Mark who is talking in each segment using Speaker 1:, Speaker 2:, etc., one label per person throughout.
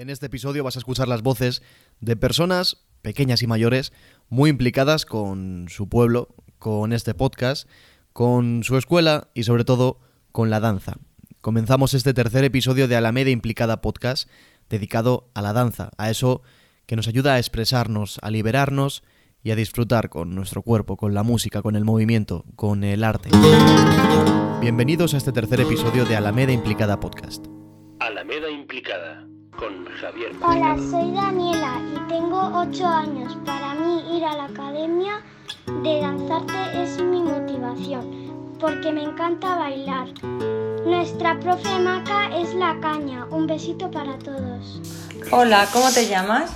Speaker 1: En este episodio vas a escuchar las voces de personas, pequeñas y mayores, muy implicadas con su pueblo, con este podcast, con su escuela y sobre todo con la danza. Comenzamos este tercer episodio de Alameda Implicada Podcast dedicado a la danza, a eso que nos ayuda a expresarnos, a liberarnos y a disfrutar con nuestro cuerpo, con la música, con el movimiento, con el arte. Bienvenidos a este tercer episodio de Alameda Implicada Podcast.
Speaker 2: Alameda Implicada con Javier
Speaker 3: Hola, soy Daniela y tengo 8 años. Para mí ir a la academia de danzarte es mi motivación, porque me encanta bailar. Nuestra profe Maca es la caña. Un besito para todos.
Speaker 4: Hola, ¿cómo te llamas?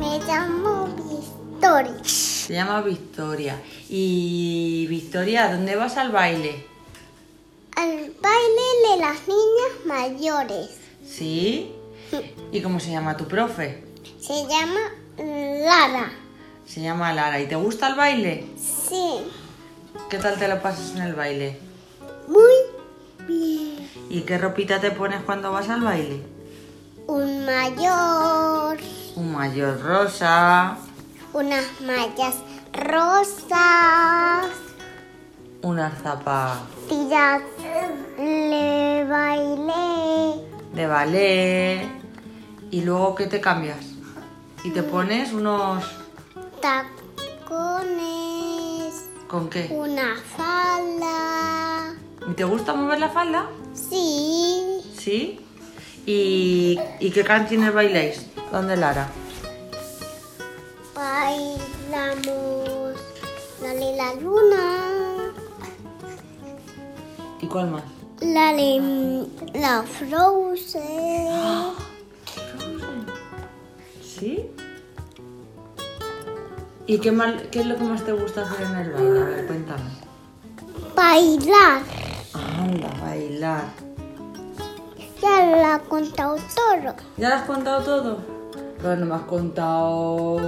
Speaker 3: Me llamo Victoria.
Speaker 4: Se llama Victoria. Y Victoria, ¿dónde vas al baile?
Speaker 3: Al baile de las niñas mayores.
Speaker 4: ¿Sí? ¿Y cómo se llama tu profe?
Speaker 3: Se llama Lara.
Speaker 4: Se llama Lara. ¿Y te gusta el baile?
Speaker 3: Sí,
Speaker 4: ¿Qué tal te lo pasas en el baile?
Speaker 3: muy bien.
Speaker 4: ¿Y qué ropita te pones cuando vas al baile?
Speaker 3: Un mayor,
Speaker 4: Un mayor rosa,
Speaker 3: unas mallas rosas.
Speaker 4: unas zapas
Speaker 3: Tías le bailé.
Speaker 4: De ballet. ¿Y luego qué te cambias? Y te pones unos...
Speaker 3: Tacones.
Speaker 4: ¿Con qué?
Speaker 3: Una falda.
Speaker 4: ¿Y te gusta mover la falda?
Speaker 3: Sí.
Speaker 4: ¿Sí? ¿Y, ¿y qué canciones bailáis? ¿Dónde Lara?
Speaker 3: Bailamos. Dale la luna.
Speaker 4: ¿Y cuál más?
Speaker 3: La de la Frozen.
Speaker 4: ¿Sí? ¿Y qué, mal, qué es lo que más te gusta hacer en el baile? A ver, cuéntame.
Speaker 3: Bailar.
Speaker 4: Anda, bailar.
Speaker 3: Ya lo ha contado todo.
Speaker 4: ¿Ya lo has contado todo? Pero no me has contado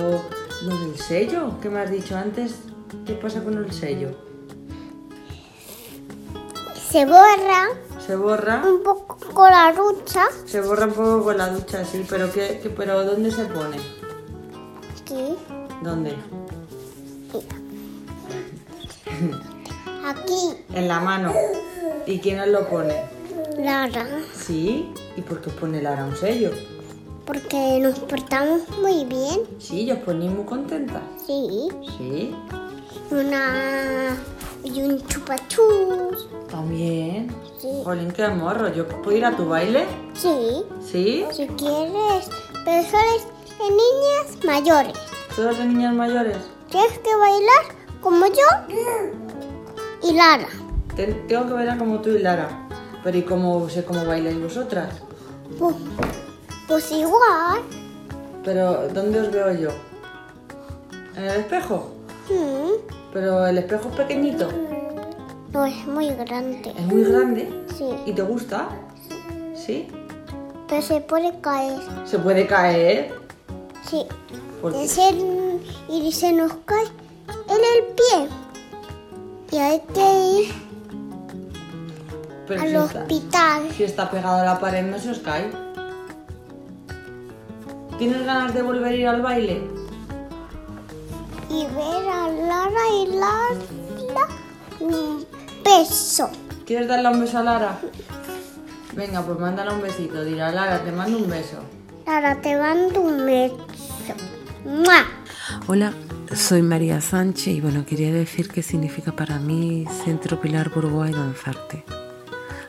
Speaker 4: lo del sello. ¿Qué me has dicho antes? ¿Qué pasa con el sello?
Speaker 3: Se borra
Speaker 4: ¿Se borra?
Speaker 3: un poco con la ducha.
Speaker 4: Se borra un poco con la ducha, sí, pero ¿qué, qué- pero ¿dónde se pone?
Speaker 3: Aquí.
Speaker 4: ¿Dónde?
Speaker 3: Aquí.
Speaker 4: En la mano. ¿Y quién lo pone?
Speaker 3: Lara.
Speaker 4: Sí. ¿Y por qué pone Lara un sello?
Speaker 3: Porque nos portamos muy bien.
Speaker 4: Sí, yo os ponéis muy contenta.
Speaker 3: Sí.
Speaker 4: Sí.
Speaker 3: Una. Y un chupachus.
Speaker 4: También.
Speaker 3: Sí.
Speaker 4: Jolín, qué morro. ¿Yo puedo ir a tu baile?
Speaker 3: Sí.
Speaker 4: ¿Sí?
Speaker 3: Si quieres. Pero solo es de niñas mayores.
Speaker 4: ¿Todas de niñas mayores?
Speaker 3: Tienes que bailar como yo y Lara.
Speaker 4: Ten- tengo que bailar como tú y Lara. Pero ¿y cómo sé cómo bailáis vosotras?
Speaker 3: Pues, pues igual.
Speaker 4: Pero ¿dónde os veo yo? ¿En el espejo?
Speaker 3: Mm,
Speaker 4: Pero el espejo es pequeñito.
Speaker 3: No es muy grande.
Speaker 4: Es muy grande.
Speaker 3: Sí.
Speaker 4: ¿Y te gusta? ¿Sí?
Speaker 3: Pero se puede caer.
Speaker 4: ¿Se puede caer?
Speaker 3: Sí.
Speaker 4: ¿Por qué?
Speaker 3: Y se nos cae en el pie. Y hay que ir
Speaker 4: Pero
Speaker 3: al
Speaker 4: si está,
Speaker 3: hospital.
Speaker 4: si está pegado a la pared no se os cae. ¿Tienes ganas de volver a ir al baile?
Speaker 3: Y ver a Lara y Lara un beso.
Speaker 4: ¿Quieres darle un beso a Lara? Venga, pues mándale un besito. Dirá Lara, te mando un beso.
Speaker 3: Lara, te mando un beso. ¡Mua!
Speaker 5: Hola, soy María Sánchez y bueno, quería decir qué significa para mí Centro Pilar Burgoa y Danzarte.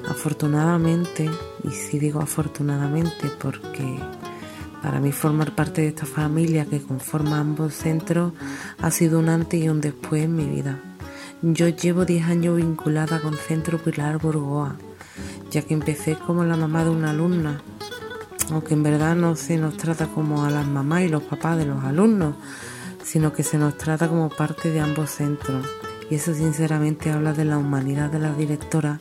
Speaker 5: Afortunadamente, y sí digo afortunadamente porque para mí formar parte de esta familia que conforma ambos centros ha sido un antes y un después en mi vida. Yo llevo 10 años vinculada con Centro Pilar Burgoa, ya que empecé como la mamá de una alumna aunque en verdad no se nos trata como a las mamás y los papás de los alumnos, sino que se nos trata como parte de ambos centros. Y eso sinceramente habla de la humanidad de la directora,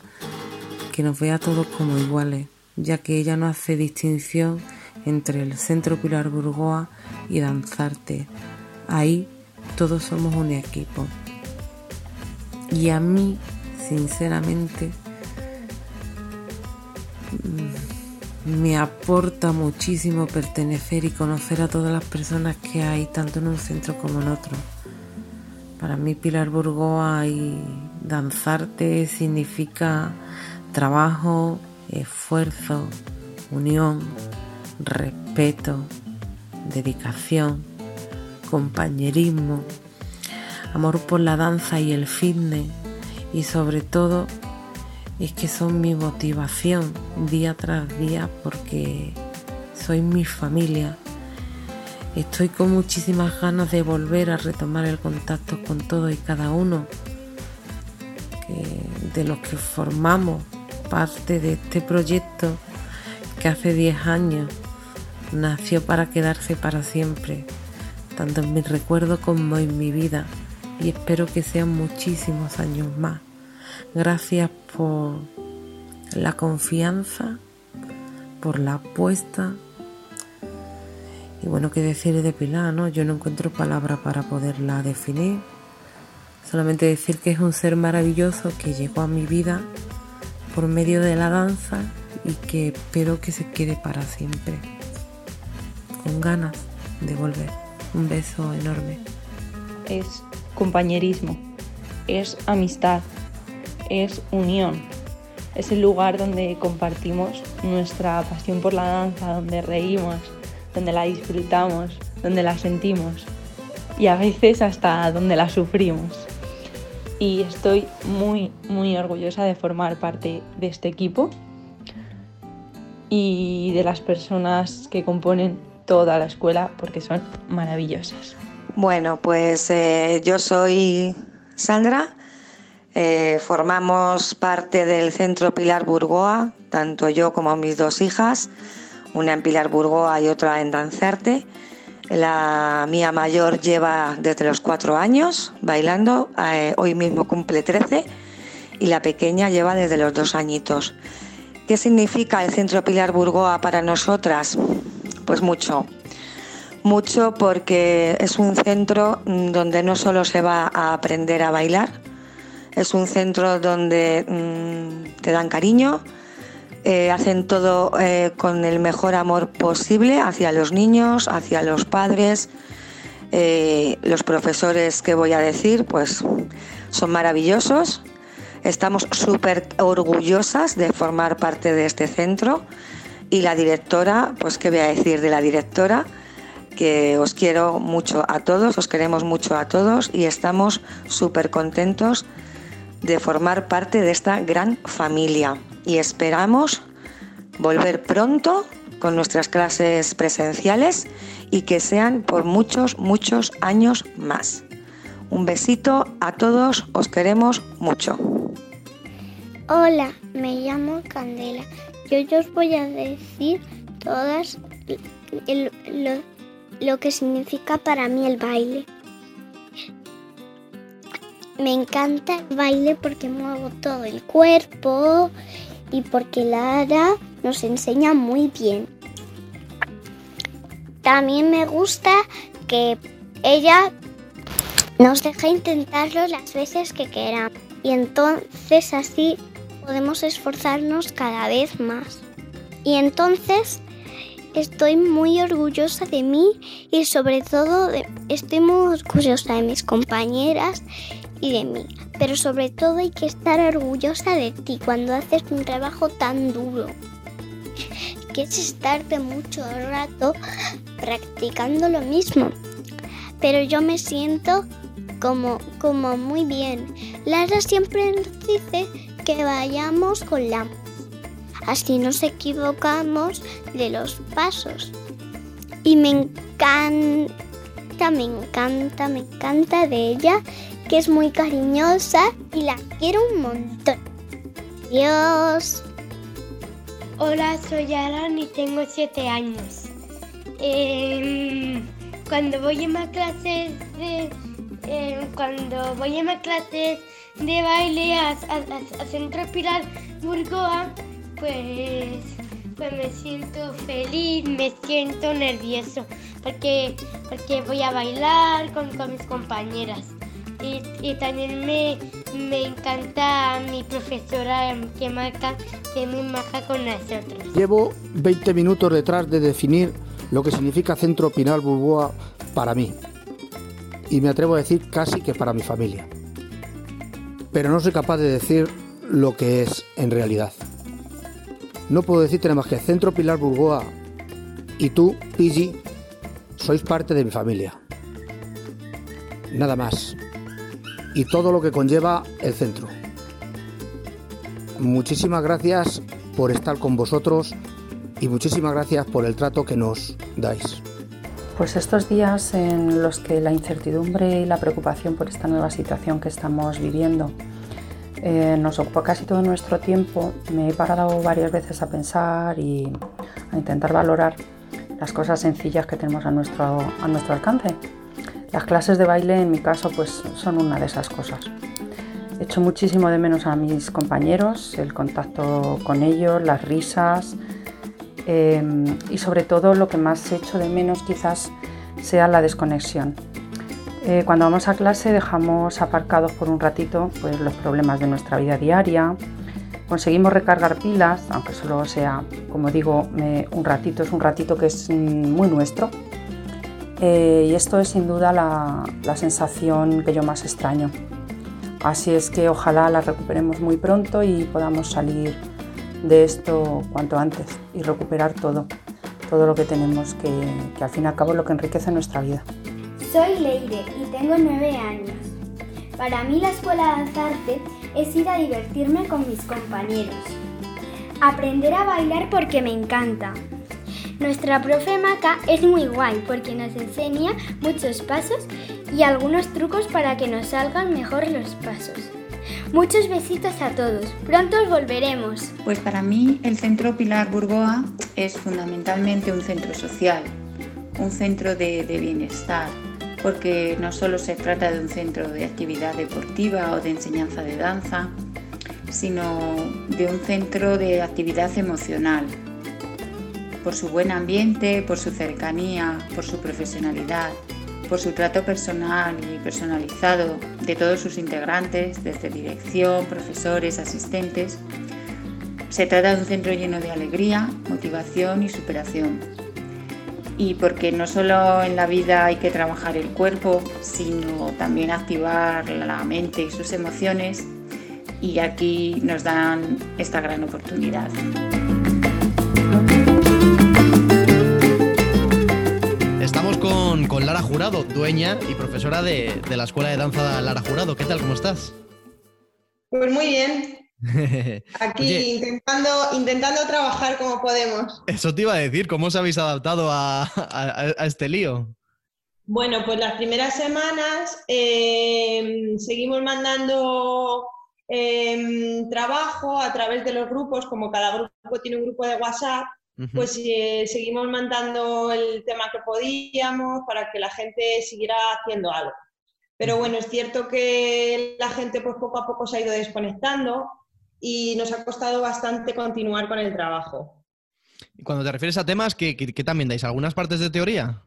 Speaker 5: que nos ve a todos como iguales, ya que ella no hace distinción entre el Centro Pilar Burgoa y Danzarte. Ahí todos somos un equipo. Y a mí, sinceramente, mm, Me aporta muchísimo pertenecer y conocer a todas las personas que hay, tanto en un centro como en otro. Para mí Pilar Burgoa y danzarte significa trabajo, esfuerzo, unión, respeto, dedicación, compañerismo, amor por la danza y el fitness y sobre todo es que son mi motivación día tras día porque soy mi familia. Estoy con muchísimas ganas de volver a retomar el contacto con todos y cada uno de los que formamos parte de este proyecto que hace 10 años nació para quedarse para siempre, tanto en mi recuerdo como en mi vida, y espero que sean muchísimos años más. Gracias por la confianza, por la apuesta. Y bueno, qué decir de Pilar, ¿no? Yo no encuentro palabras para poderla definir. Solamente decir que es un ser maravilloso que llegó a mi vida por medio de la danza y que espero que se quede para siempre. Con ganas de volver. Un beso enorme.
Speaker 6: Es compañerismo, es amistad, es unión. Es el lugar donde compartimos nuestra pasión por la danza, donde reímos, donde la disfrutamos, donde la sentimos y a veces hasta donde la sufrimos. Y estoy muy, muy orgullosa de formar parte de este equipo y de las personas que componen toda la escuela porque son maravillosas.
Speaker 7: Bueno, pues eh, yo soy Sandra, eh, formamos parte del Centro Pilar Burgoa, tanto yo como mis dos hijas, una en Pilar Burgoa y otra en Danzarte. La mía mayor lleva desde los cuatro años bailando, eh, hoy mismo cumple 13 y la pequeña lleva desde los dos añitos. ¿Qué significa el Centro Pilar Burgoa para nosotras? Pues mucho. Mucho porque es un centro donde no solo se va a aprender a bailar, es un centro donde mm, te dan cariño, eh, hacen todo eh, con el mejor amor posible hacia los niños, hacia los padres. Eh, los profesores que voy a decir, pues son maravillosos. Estamos súper orgullosas de formar parte de este centro y la directora, pues qué voy a decir de la directora, que os quiero mucho a todos, os queremos mucho a todos y estamos súper contentos de formar parte de esta gran familia y esperamos volver pronto con nuestras clases presenciales y que sean por muchos, muchos años más. Un besito a todos, os queremos mucho.
Speaker 3: Hola, me llamo Candela. Yo, os voy a decir todas lo, que significa para mí el baile. Me encanta el baile porque muevo todo el cuerpo y porque Lara nos enseña muy bien. También me gusta que ella nos deja intentarlo las veces que queramos y entonces así podemos esforzarnos cada vez más. Y entonces estoy muy orgullosa de mí y sobre todo estoy muy orgullosa de mis compañeras y de mí. Pero sobre todo hay que estar orgullosa de ti cuando haces un trabajo tan duro. Que es estarte mucho rato practicando lo mismo. Pero yo me siento como, como muy bien. Lara siempre nos dice que vayamos con la... Así nos equivocamos de los pasos. Y me encanta, me encanta, me encanta de ella, que es muy cariñosa y la quiero un montón. Adiós.
Speaker 8: Hola, soy Alan y tengo 7 años. Em, cuando voy en más clases em, cuando voy en más clases de baile a, Centro Pilar Burgoa, pues, pues me siento feliz, me siento nervioso, porque, porque voy a bailar con, mis compañeras. Y, también me, me encanta mi profesora que marca, que muy maja con nosotros.
Speaker 9: Llevo 20 minutos detrás de definir lo que significa Centro Pinal Bulboa para mí. Y me atrevo a decir casi que para mi familia. Pero no soy capaz de decir lo que es en realidad. No puedo decirte nada más que Centro Pilar Burgoa y tú, Pigi, sois parte de mi familia. Nada más. Y todo lo que conlleva el centro. Muchísimas gracias por estar con vosotros y muchísimas gracias por el trato que nos dais.
Speaker 10: Pues estos días en los que la incertidumbre y la preocupación por esta nueva situación que estamos viviendo eh, nos ocupa casi todo nuestro tiempo, me he parado varias veces a pensar y a intentar valorar las cosas sencillas que tenemos a nuestro, a nuestro alcance. Las clases de baile en mi caso pues son una de esas cosas. Echo muchísimo de menos a mis compañeros, el contacto con ellos, las risas eh, y sobre todo lo que más echo de menos quizás sea la desconexión. Eh, cuando vamos a clase dejamos aparcados por un ratito pues, los problemas de nuestra vida diaria, conseguimos recargar pilas, aunque solo sea, como digo, un ratito, es un ratito que es mm, muy nuestro. Eh, y esto es sin duda la, la, sensación que yo más extraño. Así es que ojalá la recuperemos muy pronto y podamos salir de esto cuanto antes y recuperar todo, todo lo que tenemos, que, que al fin y al cabo es lo que enriquece nuestra vida.
Speaker 3: Soy Leire y tengo nueve años. Para mí la escuela de danzarte es ir a divertirme con mis compañeros. Aprender a bailar porque me encanta. Nuestra profe Maca es muy guay porque nos enseña muchos pasos y algunos trucos para que nos salgan mejor los pasos. Muchos besitos a todos. Pronto volveremos.
Speaker 11: Pues para mí el Centro Pilar Burgoa es fundamentalmente un centro social, un centro de, de bienestar, porque no solo se trata de un centro de actividad deportiva o de enseñanza de danza, sino de un centro de actividad emocional, por su buen ambiente, por su cercanía, por su profesionalidad, por su trato personal y personalizado de todos sus integrantes, desde dirección, profesores, asistentes. Se trata de un centro lleno de alegría, motivación y superación y porque no solo en la vida hay que trabajar el cuerpo, sino también activar la mente y sus emociones y aquí nos dan esta gran oportunidad.
Speaker 1: Con, con Lara Jurado, dueña y profesora de, de la Escuela de Danza Lara Jurado. ¿Qué tal? ¿Cómo estás?
Speaker 12: Pues muy bien, Aquí intentando, intentando trabajar como podemos.
Speaker 1: Eso te iba a decir, ¿cómo os habéis adaptado a, este lío?
Speaker 12: Bueno, pues las primeras semanas em, seguimos mandando em, trabajo a través de los grupos, como cada grupo tiene un grupo de WhatsApp, pues eh, seguimos mandando el tema que podíamos para que la gente siguiera haciendo algo. Pero bueno, es cierto que la gente pues poco a poco se ha ido desconectando y nos ha costado bastante continuar con el trabajo.
Speaker 1: Y cuando te refieres a temas, ¿qué, también dais? ¿Algunas partes de teoría?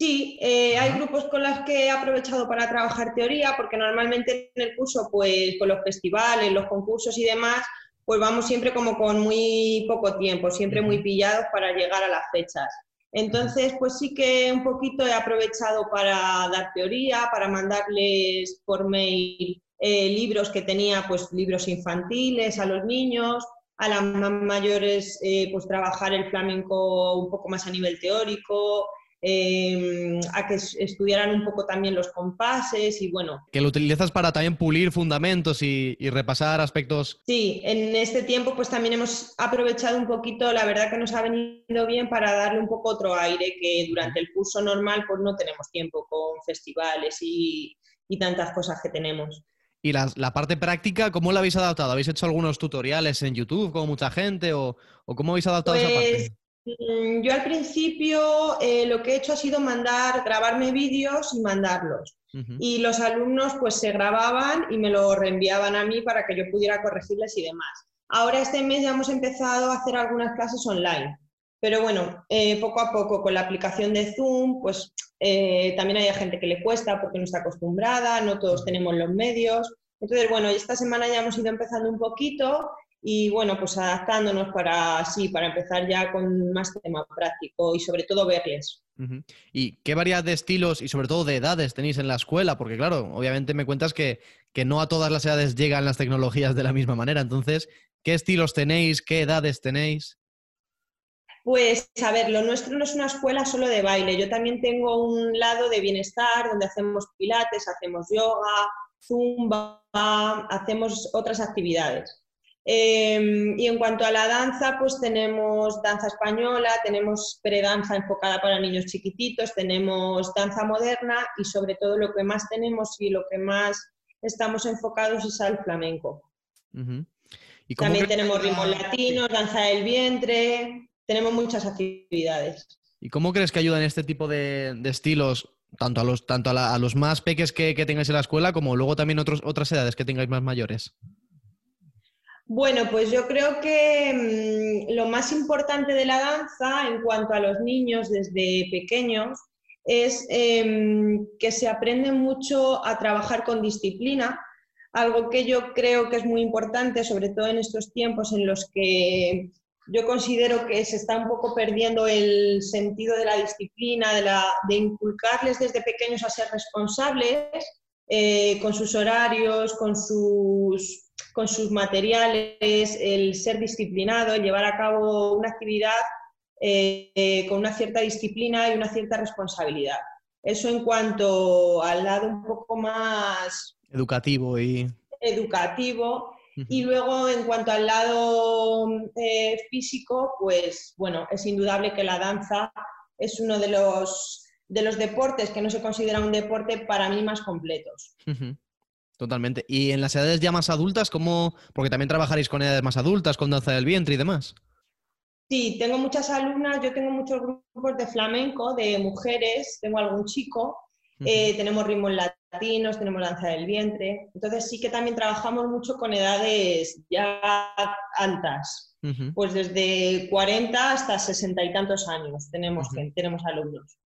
Speaker 12: Sí, eh, hay grupos con los que he aprovechado para trabajar teoría, porque normalmente en el curso, pues con los festivales, los concursos y demás, pues vamos siempre como con muy poco tiempo, siempre muy pillados para llegar a las fechas. Entonces, pues sí que un poquito he aprovechado para dar teoría, para mandarles por mail eh, libros que tenía, pues libros infantiles a los niños, a las mayores, eh, pues trabajar el flamenco un poco más a nivel teórico, em, a que estudiaran un poco también los compases y bueno.
Speaker 1: Que lo utilizas para también pulir fundamentos y, repasar aspectos.
Speaker 12: Sí, en este tiempo pues también hemos aprovechado un poquito, la verdad que nos ha venido bien para darle un poco otro aire que durante el curso normal pues no tenemos tiempo con festivales y tantas cosas que tenemos.
Speaker 1: Y la, parte práctica, ¿cómo la habéis adaptado? ¿Habéis hecho algunos tutoriales en YouTube como mucha gente o, cómo habéis adaptado esa parte?
Speaker 12: Mm, yo al principio eh, lo que he hecho ha sido mandar, grabarme vídeos y mandarlos. Y los alumnos pues se grababan y me lo reenviaban a mí para que yo pudiera corregirles y demás. Ahora este mes ya hemos empezado a hacer algunas clases online. Pero bueno, eh, poco a poco con la aplicación de Zoom, pues eh, también hay gente que le cuesta porque no está acostumbrada, no todos tenemos los medios. Entonces, bueno, esta semana ya hemos ido empezando un poquito y bueno, pues adaptándonos para sí, para empezar ya con más tema práctico y sobre todo verles.
Speaker 1: ¿Y qué variedad de estilos y sobre todo de edades tenéis en la escuela? Porque claro, obviamente me cuentas que, que no a todas las edades llegan las tecnologías de la misma manera. Entonces, ¿qué estilos tenéis? ¿Qué edades tenéis?
Speaker 12: Pues a ver, lo nuestro no es una escuela solo de baile. Yo también tengo un lado de bienestar donde hacemos pilates, hacemos yoga, zumba, hacemos otras actividades. Em, y en cuanto a la danza, pues tenemos danza española, tenemos predanza enfocada para niños chiquititos, tenemos danza moderna y sobre todo lo que más tenemos y lo que más estamos enfocados es al flamenco. ¿Y También tenemos ritmos latinos, danza del vientre, tenemos muchas actividades.
Speaker 1: ¿Y cómo crees que ayudan este tipo de, estilos tanto a los, tanto a, los más peques que, que, tengáis en la escuela como luego también otros, otras edades que tengáis más mayores?
Speaker 12: Bueno, pues yo creo que mm, lo más importante de la danza en cuanto a los niños desde pequeños es em, que se aprende mucho a trabajar con disciplina, algo que yo creo que es muy importante, sobre todo en estos tiempos en los que yo considero que se está un poco perdiendo el sentido de la disciplina, de, inculcarles desde pequeños a ser responsables eh, con sus horarios, con sus con sus materiales, el ser disciplinado, el llevar a cabo una actividad eh, con una cierta disciplina y una cierta responsabilidad. Eso en cuanto al lado un poco más
Speaker 1: educativo y
Speaker 12: educativo. Y luego en cuanto al lado eh, físico, pues bueno, es indudable que la danza es uno de los, de los deportes que no se considera un deporte para mí más completos.
Speaker 1: Totalmente. ¿Y en las edades ya más adultas, cómo? Porque también trabajaréis con edades más adultas, con danza del vientre y demás.
Speaker 12: Sí, tengo muchas alumnas, yo tengo muchos grupos de flamenco, de mujeres, tengo algún chico, eh, tenemos ritmos latinos, tenemos danza del vientre, entonces sí que también trabajamos mucho con edades ya altas, pues desde 40 hasta 60 y tantos años tenemos, tenemos alumnos.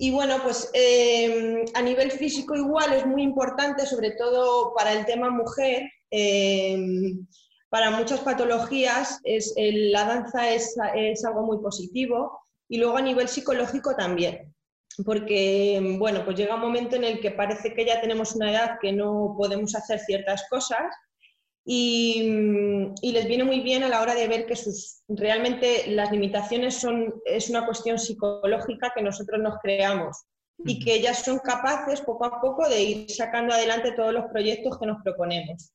Speaker 12: Y bueno, pues em, a nivel físico igual es muy importante, sobre todo para el tema mujer. Em, para muchas patologías es, la danza es, es, algo muy positivo y luego a nivel psicológico también, porque bueno, pues llega un momento en el que parece que ya tenemos una edad que no podemos hacer ciertas cosas y, les viene muy bien a la hora de ver que sus, realmente las limitaciones son, es una cuestión psicológica que nosotros nos creamos y que ellas son capaces poco a poco de ir sacando adelante todos los proyectos que nos proponemos.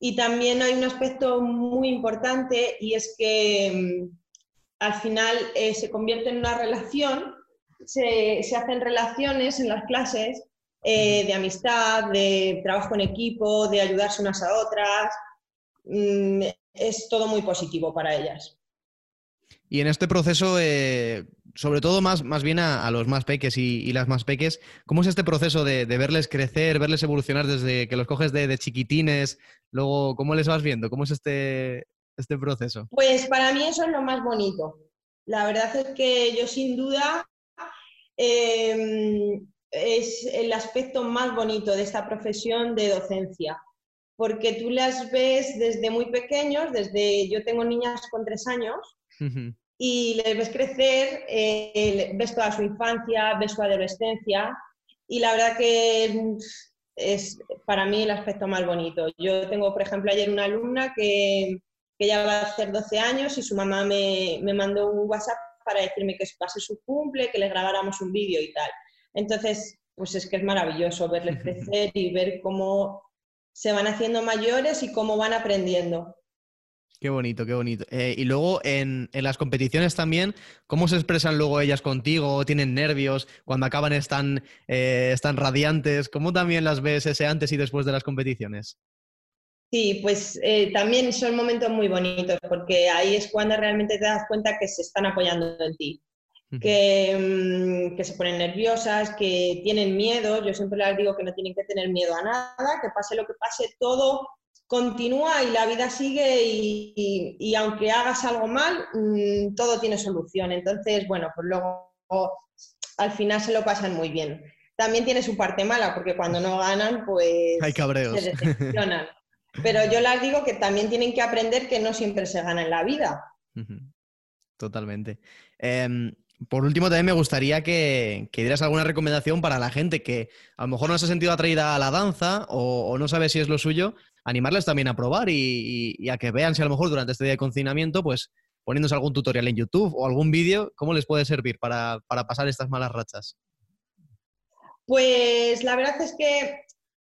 Speaker 12: Y también hay un aspecto muy importante y es que mm, al final eh, se convierte en una relación, se, se hacen relaciones en las clases eh, de amistad, de trabajo en equipo, de ayudarse unas a otras, Mm, es todo muy positivo para ellas.
Speaker 1: Y en este proceso, eh, sobre todo más, más bien a, los más peques y, las más peques, ¿cómo es este proceso de, verles crecer, verles evolucionar desde que los coges de, chiquitines? Luego, ¿cómo les vas viendo? ¿Cómo es este, este proceso?
Speaker 12: Pues para mí eso es lo más bonito. La verdad es que yo sin duda em, es el aspecto más bonito de esta profesión de docencia porque tú las ves desde muy pequeños, desde yo tengo niñas con tres años, y les ves crecer, eh, ves toda su infancia, ves su adolescencia, y la verdad que es, para mí el aspecto más bonito. Yo tengo, por ejemplo, ayer una alumna que, que ya va a hacer 12 años y su mamá me, me mandó un WhatsApp para decirme que pase su cumple, que le grabáramos un vídeo y tal. Entonces, pues es que es maravilloso verles crecer y ver cómo se van haciendo mayores y cómo van aprendiendo.
Speaker 1: Qué bonito, qué bonito. Eh, y luego en, las competiciones también, ¿cómo se expresan luego ellas contigo? ¿Tienen nervios? Cuando acaban están, eh, están radiantes. ¿Cómo también las ves ese antes y después de las competiciones?
Speaker 12: Sí, pues eh, también son momentos muy bonitos porque ahí es cuando realmente te das cuenta que se están apoyando en ti. Mm, que, se ponen nerviosas, que tienen miedo. Yo siempre les digo que no tienen que tener miedo a nada, que pase lo que pase, todo continúa y la vida sigue y, aunque hagas algo mal, mm, todo tiene solución. Entonces, bueno, pues luego al final se lo pasan muy bien. también tiene su parte mala, porque cuando no ganan, pues
Speaker 1: Hay cabreos.
Speaker 12: se decepcionan. Pero yo les digo que también tienen que aprender que no siempre se gana en la vida.
Speaker 1: Totalmente. Em, por último, también me gustaría que, que dieras alguna recomendación para la gente que a lo mejor no se ha sentido atraída a la danza o, no sabe si es lo suyo, animarles también a probar y, y- y a que vean si a lo mejor durante este día de confinamiento, pues poniéndose algún tutorial en YouTube o algún vídeo, cómo les puede servir para, para pasar estas malas rachas.
Speaker 12: Pues la verdad es que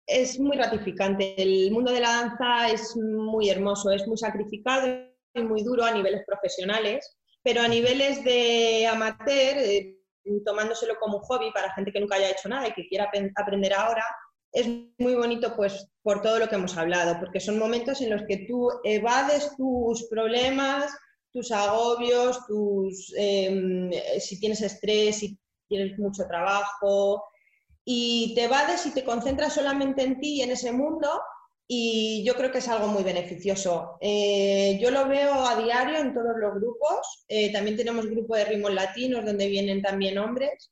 Speaker 12: es muy gratificante. El mundo de la danza es muy hermoso, es muy sacrificado y muy duro a niveles profesionales, pero a niveles de amateur, eh, tomándoselo como hobby para gente que nunca haya hecho nada y que quiera aprender ahora, es muy bonito pues por todo lo que hemos hablado, porque son momentos en los que tú evades tus problemas, tus agobios, tus, em, si tienes estrés, si tienes mucho trabajo, y te evades y te concentras solamente en ti y en ese mundo y yo creo que es algo muy beneficioso. Eh, yo lo veo a diario en todos los grupos, eh, también tenemos grupo de ritmos latinos donde vienen también hombres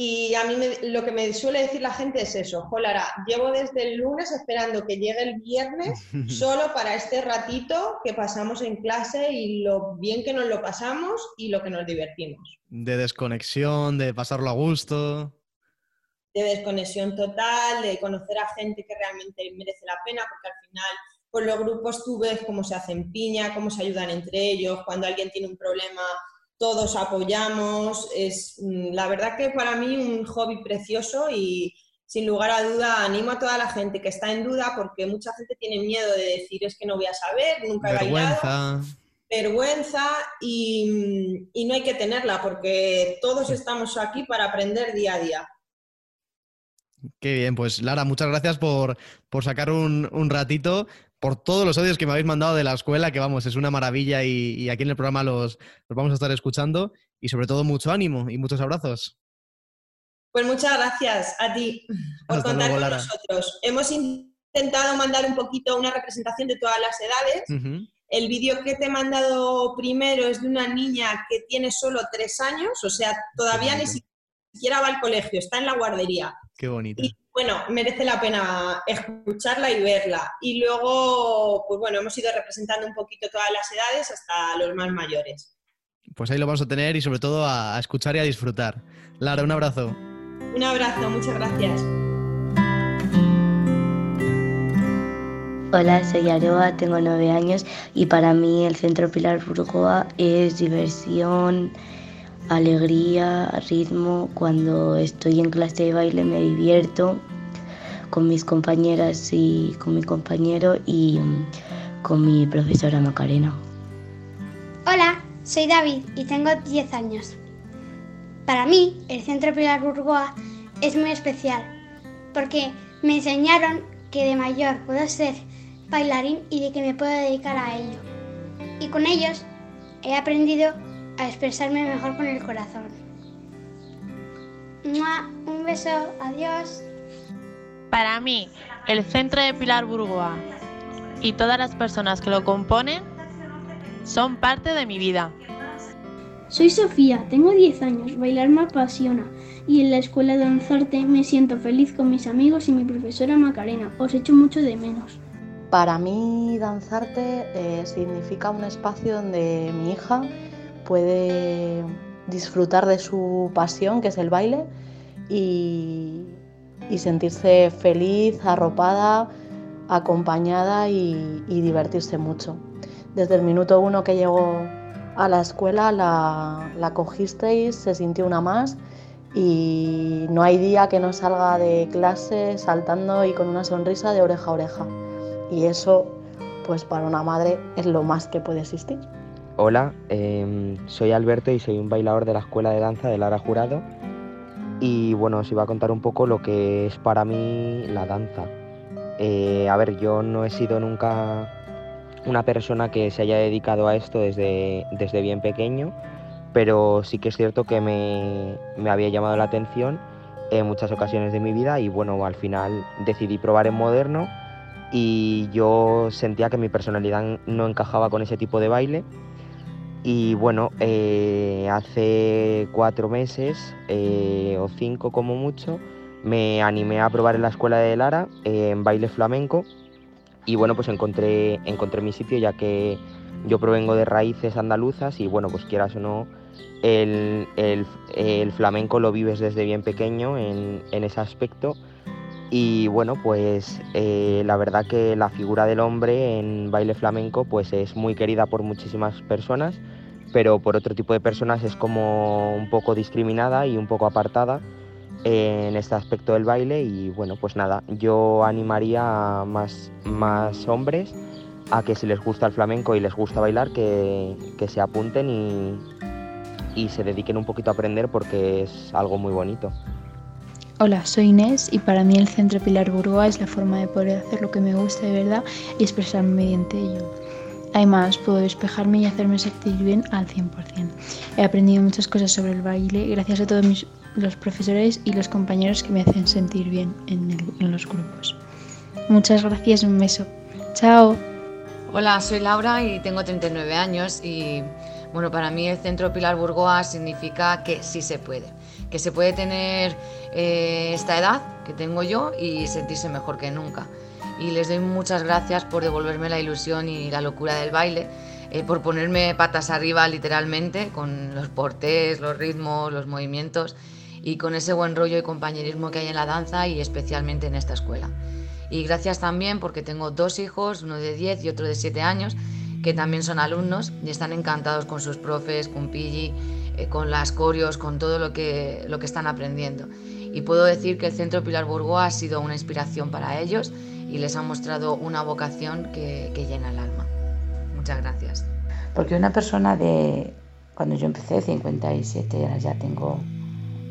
Speaker 12: y a mí me- lo que me suele decir la gente es eso, Jolara, llevo desde el lunes esperando que llegue el viernes solo para este ratito que pasamos en clase y lo bien que nos lo pasamos y lo que nos divertimos.
Speaker 1: De desconexión, de pasarlo a gusto.
Speaker 12: De desconexión total, de conocer a gente que realmente merece la pena, porque al final, pues los grupos tú ves cómo se hacen piña, cómo se ayudan entre ellos, cuando alguien tiene un problema, todos apoyamos. Es mm, la verdad que para mí un hobby precioso y sin lugar a duda animo a toda la gente que está en duda, porque mucha gente tiene miedo de decir es que no voy a saber, nunca he bailado
Speaker 1: Vergüenza.
Speaker 12: vergüenza y, y no hay que tenerla porque todos estamos aquí para aprender día a día.
Speaker 1: Qué bien, pues Lara, muchas gracias por, por sacar un, un ratito, por todos los audios que me habéis mandado de la escuela, que vamos, es una maravilla y, y aquí en el programa los, los vamos a estar escuchando y sobre todo mucho ánimo y muchos abrazos.
Speaker 12: Pues muchas gracias a ti por
Speaker 1: Hasta
Speaker 12: contar
Speaker 1: luego,
Speaker 12: con nosotros. Hemos intentado mandar un poquito una representación de todas las edades. El vídeo que te he mandado primero es de una niña que tiene solo tres años, o sea, todavía ni siquiera va al colegio, está en la guardería.
Speaker 1: Qué bonito.
Speaker 12: Y bueno, merece la pena escucharla y verla. Y luego, pues bueno, hemos ido representando un poquito todas las edades hasta los más mayores.
Speaker 1: Pues ahí lo vamos a tener y sobre todo a, a escuchar y a disfrutar. Lara, un abrazo.
Speaker 12: Un abrazo, muchas gracias.
Speaker 13: Hola, soy Aroa, tengo nueve años y para mí el Centro Pilar Burgoa es diversión, alegría, ritmo. Cuando estoy en clase de baile me divierto con mis compañeras y con mi compañero y mm, con mi profesora Macarena.
Speaker 3: Hola, soy David y tengo 10 años. Para mí, el Centro Pilar Burgoa es muy especial porque me enseñaron que de mayor puedo ser bailarín y de que me puedo dedicar a ello. Y con ellos he aprendido a expresarme mejor con el corazón. ¡Mua! Un beso, adiós.
Speaker 14: Para mí, el Centro de Pilar Burgoa y todas las personas que lo componen son parte de mi vida.
Speaker 15: Soy Sofía, tengo 10 años, bailar me apasiona y en la escuela de danzarte me siento feliz con mis amigos y mi profesora Macarena. Os echo mucho de menos.
Speaker 16: Para mí danzarte eh, significa un espacio donde mi hija puede disfrutar de su pasión, que es el baile, y, y sentirse feliz, arropada, acompañada y, y divertirse mucho. Desde el minuto uno que llegó a la escuela la, la cogisteis, se sintió una más y no hay día que no salga de clase saltando y con una sonrisa de oreja a oreja. Y eso, pues para una madre es lo más que puede existir.
Speaker 17: Hola, em, soy Alberto y soy un bailador de la Escuela de Danza de Lara Jurado. Y bueno, os iba a contar un poco lo que es para mí la danza. Eh, a ver, yo no he sido nunca una persona que se haya dedicado a esto desde, desde bien pequeño, pero sí que es cierto que me, me había llamado la atención en muchas ocasiones de mi vida y bueno, al final decidí probar en moderno y yo sentía que mi personalidad no encajaba con ese tipo de baile. Y bueno, eh, hace cuatro meses eh, o cinco como mucho, me animé a probar en la escuela de Lara en baile flamenco y bueno, pues encontré, encontré mi sitio ya que yo provengo de raíces andaluzas y bueno, pues quieras o no, el, flamenco lo vives desde bien pequeño en, ese aspecto y bueno, pues eh, la verdad que la figura del hombre en baile flamenco pues es muy querida por muchísimas personas, pero por otro tipo de personas es como un poco discriminada y un poco apartada en este aspecto del baile y bueno, pues nada, yo animaría a más, más hombres a que si les gusta el flamenco y les gusta bailar, que, que se apunten y, y se dediquen un poquito a aprender porque es algo muy bonito.
Speaker 18: Hola, soy Inés y para mí el Centro Pilar Burgoa es la forma de poder hacer lo que me gusta de verdad y expresarme mediante ello. Además, puedo despejarme y hacerme sentir bien al 100%. He aprendido muchas cosas sobre el baile gracias a todos los profesores y los compañeros que me hacen sentir bien en, los grupos. Muchas gracias, un beso. Chao.
Speaker 19: Hola, soy Laura y tengo 39 años y bueno, para mí el Centro Pilar Burgoa significa que sí se puede, que se puede tener eh, esta edad que tengo yo y sentirse mejor que nunca. Y les doy muchas gracias por devolverme la ilusión y la locura del baile, eh, por ponerme patas arriba literalmente con los portés, los ritmos, los movimientos y con ese buen rollo y compañerismo que hay en la danza y especialmente en esta escuela. Y gracias también porque tengo dos hijos, uno de 10 y otro de 7 años, que también son alumnos y están encantados con sus profes, con eh, con las corios, con todo lo que, lo que están aprendiendo. Y puedo decir que el Centro Pilar Burgos ha sido una inspiración para ellos y les ha mostrado una vocación que, que llena el alma. Muchas gracias.
Speaker 20: Porque una persona de, cuando yo empecé, 57, ya tengo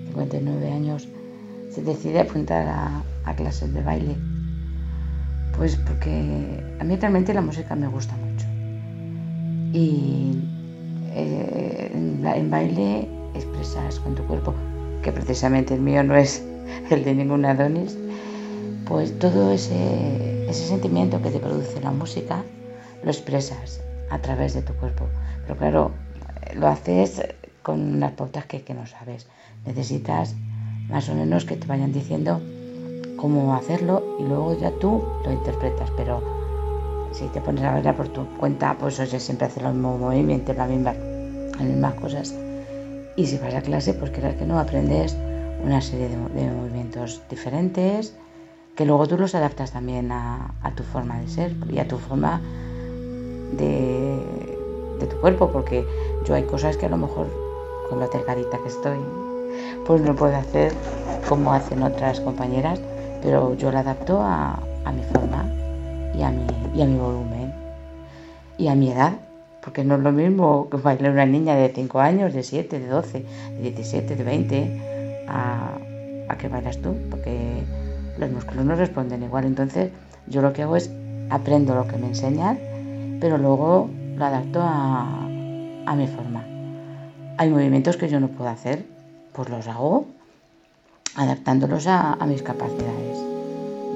Speaker 20: 59 años, se decide apuntar a, clases de baile? Pues porque a mí realmente la música me gusta mucho. Y eh, en, baile expresas con tu cuerpo, que precisamente el mío no es el de ningún Adonis, pues todo ese, sentimiento que te produce la música lo expresas a través de tu cuerpo. Pero claro, lo haces con unas pautas que, que no sabes necesitas más o menos que te vayan diciendo cómo hacerlo y luego ya tú lo interpretas, pero si te pones a bailar por tu cuenta, pues oye, siempre haces los mismos movimientos, las mismas, cosas. Y si vas a clase, pues creas que no, aprendes una serie de, movimientos diferentes, que luego tú los adaptas también a, tu forma de ser y a tu forma de, tu cuerpo, porque yo hay cosas que a lo mejor con la tergarita que estoy, pues no puedo hacer como hacen otras compañeras, pero yo la adapto a, mi forma y a mi, volumen y a mi edad, porque no es lo mismo que bailar una niña de 5 años, de 7, de 12, de 17, de 20, a, a que bailas tú, porque los músculos no responden igual. Entonces yo lo que hago es aprendo lo que me enseñan, pero luego lo adapto a, a mi forma. Hay movimientos que yo no puedo hacer pues los hago adaptándolos a, mis capacidades.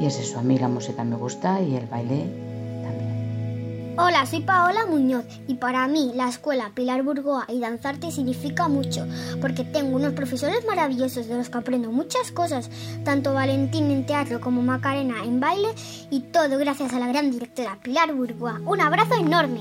Speaker 20: Y es eso, a mí la música me gusta y el baile también.
Speaker 3: Hola, soy Paola Muñoz y para mí la escuela Pilar Burgoa y danzarte significa mucho, porque tengo unos profesores maravillosos de los que aprendo muchas cosas, tanto Valentín en teatro como Macarena en baile y todo gracias a la gran directora Pilar Burgoa. Un abrazo enorme.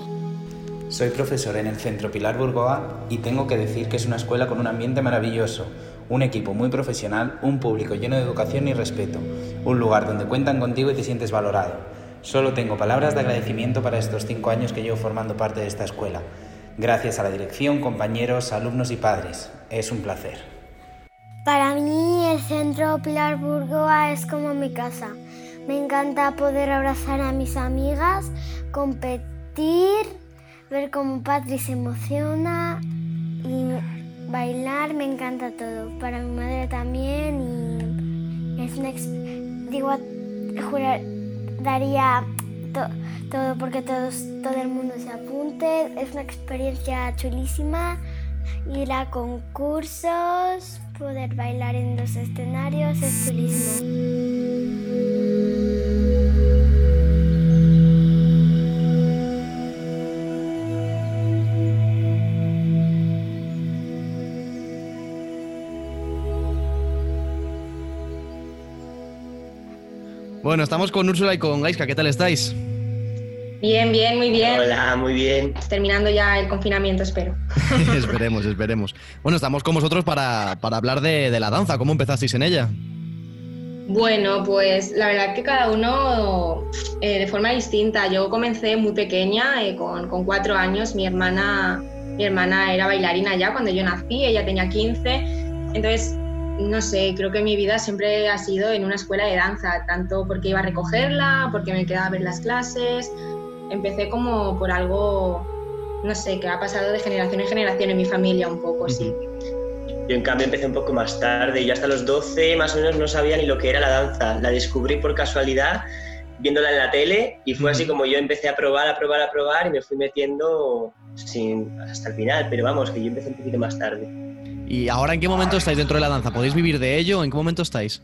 Speaker 21: Soy profesor en el Centro Pilar Burgoa y tengo que decir que es una escuela con un ambiente maravilloso, un equipo muy profesional, un público lleno de educación y respeto, un lugar donde cuentan contigo y te sientes valorado. Solo tengo palabras de agradecimiento para estos cinco años que llevo formando parte de esta escuela. Gracias a la dirección, compañeros, alumnos y padres. Es un placer.
Speaker 3: Para mí el Centro Pilar Burgoa es como mi casa. Me encanta poder abrazar a mis amigas, competir ver cómo Patri se emociona y bailar me encanta todo. Para mi madre también y es una digo jurar daría todo porque todos todo el mundo se apunte. Es una experiencia chulísima ir a concursos, poder bailar en los escenarios es chulísimo.
Speaker 1: Bueno, estamos con Úrsula y con Gaiska, ¿qué tal estáis?
Speaker 22: Bien, bien, muy bien.
Speaker 23: Hola, muy bien.
Speaker 22: Terminando ya el confinamiento, espero.
Speaker 1: esperemos, esperemos. Bueno, estamos con vosotros para, hablar de, la danza. ¿Cómo empezasteis en ella?
Speaker 22: Bueno, pues la verdad que cada uno eh, de forma distinta. Yo comencé muy pequeña, eh, con, con, cuatro años. Mi hermana, mi hermana era bailarina ya cuando yo nací, ella tenía 15. Entonces no sé, creo que mi vida siempre ha sido en una escuela de danza, tanto porque iba a recogerla, porque me quedaba a ver las clases. Empecé como por algo, no sé, que ha pasado de generación en generación en mi familia un poco, sí.
Speaker 23: Yo en cambio empecé un poco más tarde, yo hasta los 12 más o menos no sabía ni lo que era la danza. La descubrí por casualidad viéndola en la tele y fue así como yo empecé a probar, a probar, a probar y me fui metiendo sin, hasta el final, pero vamos, que yo empecé un poquito más tarde.
Speaker 1: ¿Y ahora en qué momento estáis dentro de la danza? ¿Podéis vivir de ello? ¿En qué momento estáis?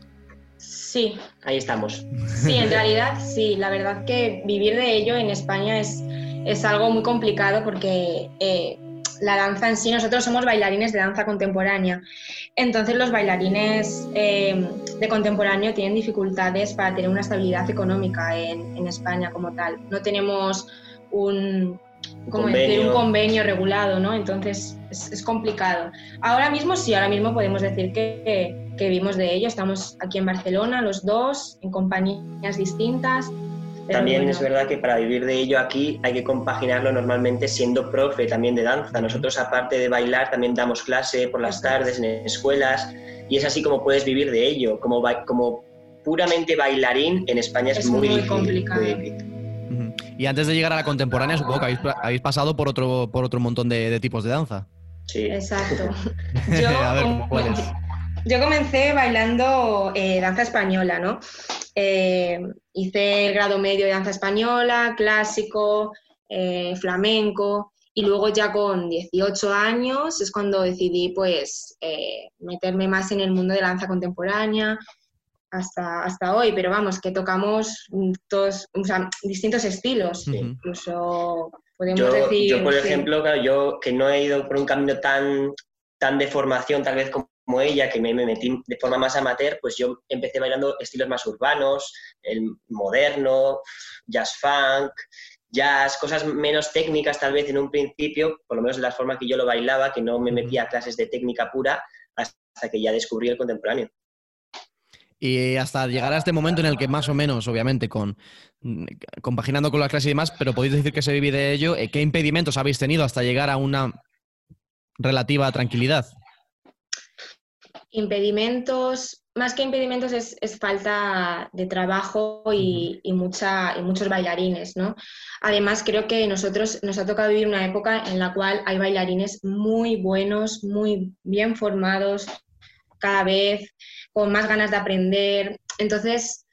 Speaker 22: Sí.
Speaker 23: Ahí estamos.
Speaker 22: Sí, en realidad sí. La verdad que vivir de ello en España es, es algo muy complicado porque eh, la danza en sí, nosotros somos bailarines de danza contemporánea. Entonces los bailarines eh, de contemporáneo tienen dificultades para tener una estabilidad económica en, en España como tal. No tenemos un, como decir, un convenio regulado, ¿no? Entonces es, complicado. Ahora mismo sí, ahora mismo podemos decir que, que, vivimos de ello. Estamos aquí en Barcelona los dos, en compañías distintas.
Speaker 23: También es verdad que para vivir de ello aquí hay que compaginarlo normalmente siendo profe también de danza. Nosotros aparte de bailar también damos clase por las tardes en escuelas y es así como puedes vivir de ello. Como, como puramente bailarín en España es, muy, complicado.
Speaker 1: Y antes de llegar a la contemporánea, supongo que habéis, pasado por otro, por otro montón de, tipos de danza.
Speaker 23: Sí.
Speaker 22: Exacto. Yo, comencé bailando eh, danza española, ¿no? Eh, hice el grado medio de danza española, clásico, eh, flamenco, y luego ya con 18 años es cuando decidí pues meterme más en el mundo de la danza contemporánea, hasta, hasta hoy, pero vamos, que tocamos todos, o sea, distintos estilos, incluso podemos
Speaker 23: yo,
Speaker 22: decir...
Speaker 23: Yo, por ejemplo, yo que no he ido por un camino tan, tan de formación tal vez como ella, que me, me, metí de forma más amateur, pues yo empecé bailando estilos más urbanos, el moderno, jazz funk, jazz, cosas menos técnicas tal vez en un principio, por lo menos de la forma que yo lo bailaba, que no me metía a clases de técnica pura hasta que ya descubrí el contemporáneo.
Speaker 1: Y hasta llegar a este momento en el que más o menos, obviamente, con compaginando con la clase y demás, pero podéis decir que se vive de ello, eh, ¿qué impedimentos habéis tenido hasta llegar a una relativa tranquilidad?
Speaker 22: Impedimentos, más que impedimentos es, falta de trabajo y, mucha, y muchos bailarines, ¿no? Además, creo que nosotros nos ha tocado vivir una época en la cual hay bailarines muy buenos, muy bien formados, cada vez con más ganas de aprender. Entonces,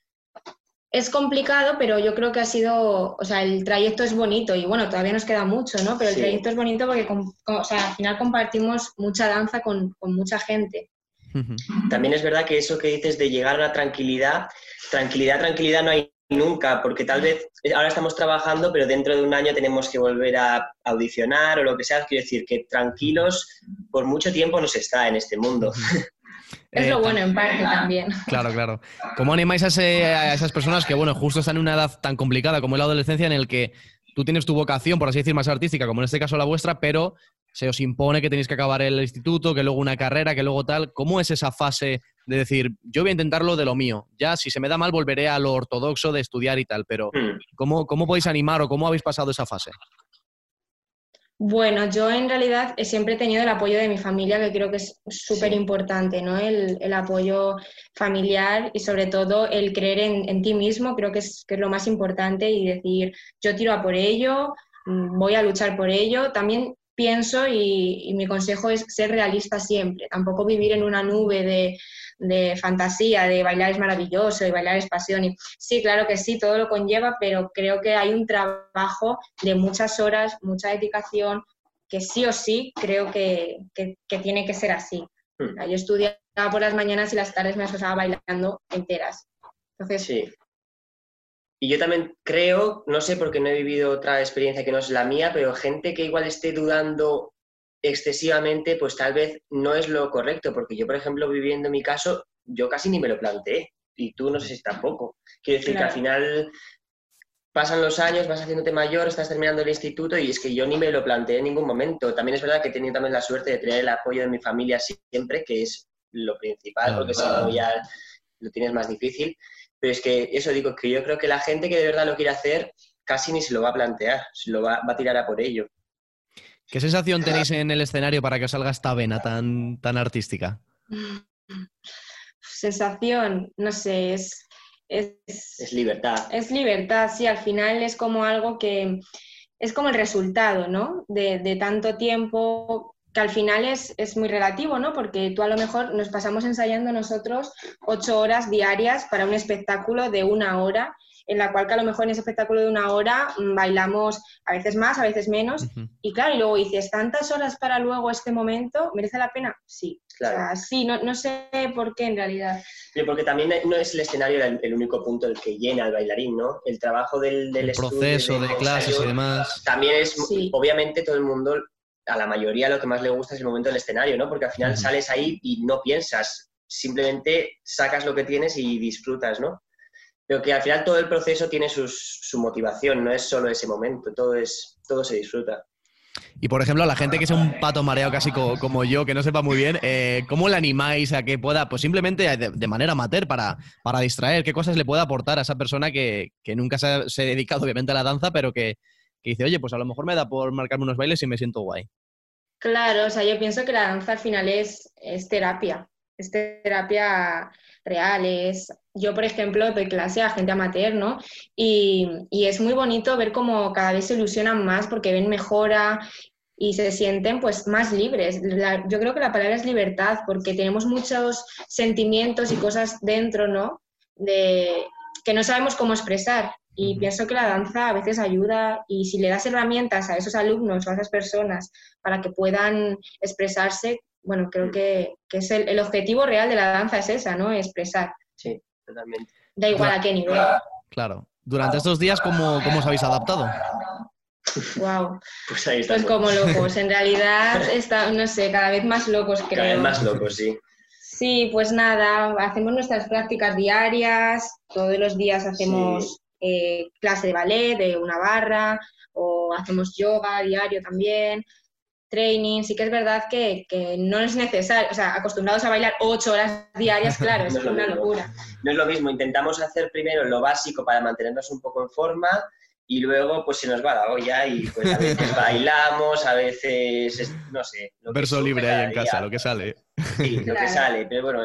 Speaker 22: es complicado, pero yo creo que ha sido, o sea, el trayecto es bonito y bueno, todavía nos queda mucho, ¿no? Pero el trayecto es bonito porque, o sea, al final compartimos mucha danza con, mucha gente.
Speaker 23: También es verdad que eso que dices de llegar a la tranquilidad, tranquilidad, tranquilidad no hay nunca, porque tal vez ahora estamos trabajando, pero dentro de un año tenemos que volver a audicionar o lo que sea. Quiero decir que tranquilos por mucho tiempo no se está en este mundo.
Speaker 22: Es lo eh, bueno en parte también.
Speaker 1: Claro, claro. ¿Cómo animáis a, esas personas que, bueno, justo están en una edad tan complicada como la adolescencia en el que tú tienes tu vocación, por así decir, más artística, como en este caso la vuestra, pero se os impone que tenéis que acabar el instituto, que luego una carrera, que luego tal. ¿Cómo es esa fase de decir, yo voy a intentarlo de lo mío? Ya, si se me da mal, volveré a lo ortodoxo de estudiar y tal, pero hmm. ¿cómo, cómo podéis animar o cómo habéis pasado esa fase?
Speaker 22: Bueno, yo en realidad siempre he tenido el apoyo de mi familia, que creo que es súper importante, ¿no? El, apoyo familiar y sobre todo el creer en, ti mismo, creo que es, lo más importante y decir, yo tiro a por ello, mm, voy a luchar por ello. También pienso y mi consejo es ser realista siempre, tampoco vivir en una nube de de fantasía, de bailar es maravilloso, y bailar es pasión. Y sí, claro que sí, todo lo conlleva, pero creo que hay un trabajo de muchas horas, mucha dedicación, que sí o sí creo que, tiene que ser así. Hmm. Yo estudiaba por las mañanas y las tardes me pasaba bailando enteras. Entonces,
Speaker 23: sí. Y yo también creo, no sé porque no he vivido otra experiencia que no es la mía, pero gente que igual esté dudando excesivamente, pues tal vez no es lo correcto, porque yo, por ejemplo, viviendo mi caso, yo casi ni me lo planteé. y tú no sé si tampoco. Quiero decir que al final pasan los años, vas haciéndote mayor, estás terminando el instituto y es que yo ni me lo planteé en ningún momento. También es verdad que he tenido también la suerte de tener el apoyo de mi familia siempre, que es lo principal, porque si no ya lo tienes más difícil. Pero es que eso digo, que yo creo que la gente que de verdad lo quiere hacer casi ni se lo va a plantear, se lo va, va a tirar a por ello.
Speaker 1: ¿Qué sensación tenéis en el escenario para que os salga esta vena tan, tan artística?
Speaker 22: Sensación, no sé, es, es,
Speaker 23: Es libertad.
Speaker 22: es libertad, sí, al final es como algo que es como el resultado, ¿no? De, de tanto tiempo que al final es, es muy relativo, ¿no? Porque tú a lo mejor nos pasamos ensayando nosotros ocho horas diarias para un espectáculo de una hora, en la cual que a lo mejor en ese espectáculo de una hora mm, bailamos a veces más, a veces menos, y claro, y luego dices, tantas horas para luego este momento, ¿merece la pena? Sí.
Speaker 23: Claro.
Speaker 22: O sea, sí, no, no sé por qué en realidad.
Speaker 23: Porque también no es el escenario el, el único punto el que llena al bailarín, ¿no? El trabajo del, del
Speaker 1: El
Speaker 23: estudio,
Speaker 1: proceso de clases y demás.
Speaker 23: También es, obviamente todo el mundo, a la mayoría lo que más le gusta es el momento del escenario, ¿no? Porque al final sales ahí y no piensas, simplemente sacas lo que tienes y disfrutas, ¿no? Pero que al final todo el proceso tiene sus- su motivación, no es solo ese momento, todo, es, todo se disfruta.
Speaker 1: Y por ejemplo, a la gente que sea un pato mareado casi co- como yo, que no sepa muy bien, eh, ¿cómo le animáis a que pueda, pues simplemente de, de manera amateur para, para distraer? ¿Qué cosas le puede aportar a esa persona que, que nunca se ha, se ha dedicado obviamente a la danza, pero que, que dice, oye, pues a lo mejor me da por marcarme unos bailes y me siento guay?
Speaker 22: Claro, o sea, yo pienso que la danza al final es, es terapia, es terapia real, es... Yo, por ejemplo, doy clase a gente amateur, ¿no? Y, y es muy bonito ver cómo cada vez se ilusionan más porque ven mejora y se sienten pues más libres. Yo creo que la palabra es libertad porque tenemos muchos sentimientos y cosas dentro, ¿no? De, que no sabemos cómo expresar. Y pienso que la danza a veces ayuda y si le das herramientas a esos alumnos o a esas personas para que puedan expresarse, bueno, creo que, que es el, el objetivo real de la danza es esa, ¿no? Expresar.
Speaker 23: Sí, totalmente.
Speaker 22: Da igual a qué nivel.
Speaker 1: Claro. Durante estos días, ¿cómo, cómo os habéis adaptado?
Speaker 22: Wow.
Speaker 23: Pues ahí
Speaker 22: Pues
Speaker 23: estamos.
Speaker 22: como locos. En realidad, está, no sé, cada vez más locos creo.
Speaker 23: Cada vez más locos, sí.
Speaker 22: Sí, pues nada, hacemos nuestras prácticas diarias, todos los días hacemos eh, clase de ballet, de una barra, o hacemos yoga diario también, training. Sí que es verdad que, que no es necesario, o sea, acostumbrados a bailar ocho horas diarias, claro, es
Speaker 23: No es lo
Speaker 22: una
Speaker 23: mismo.
Speaker 22: locura.
Speaker 23: No es lo mismo, intentamos hacer primero lo básico para mantenernos un poco en forma y luego pues se nos va la olla y pues a veces bailamos, a veces, es- no sé.
Speaker 1: Verso libre ahí en
Speaker 23: día.
Speaker 1: casa, lo que sale.
Speaker 23: Sí, lo que sale, pero bueno,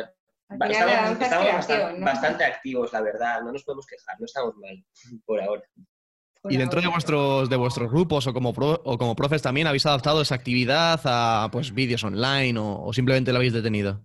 Speaker 22: Al final la
Speaker 23: estamos, estamos
Speaker 22: creación,
Speaker 23: bastante,
Speaker 22: ¿no?
Speaker 23: bastante activos, la verdad, no nos podemos quejar, no estamos mal por ahora.
Speaker 1: Y dentro de vuestros, de vuestros grupos o como, pro- o como profes también, ¿habéis adaptado esa actividad a pues, vídeos online o, o simplemente lo habéis detenido?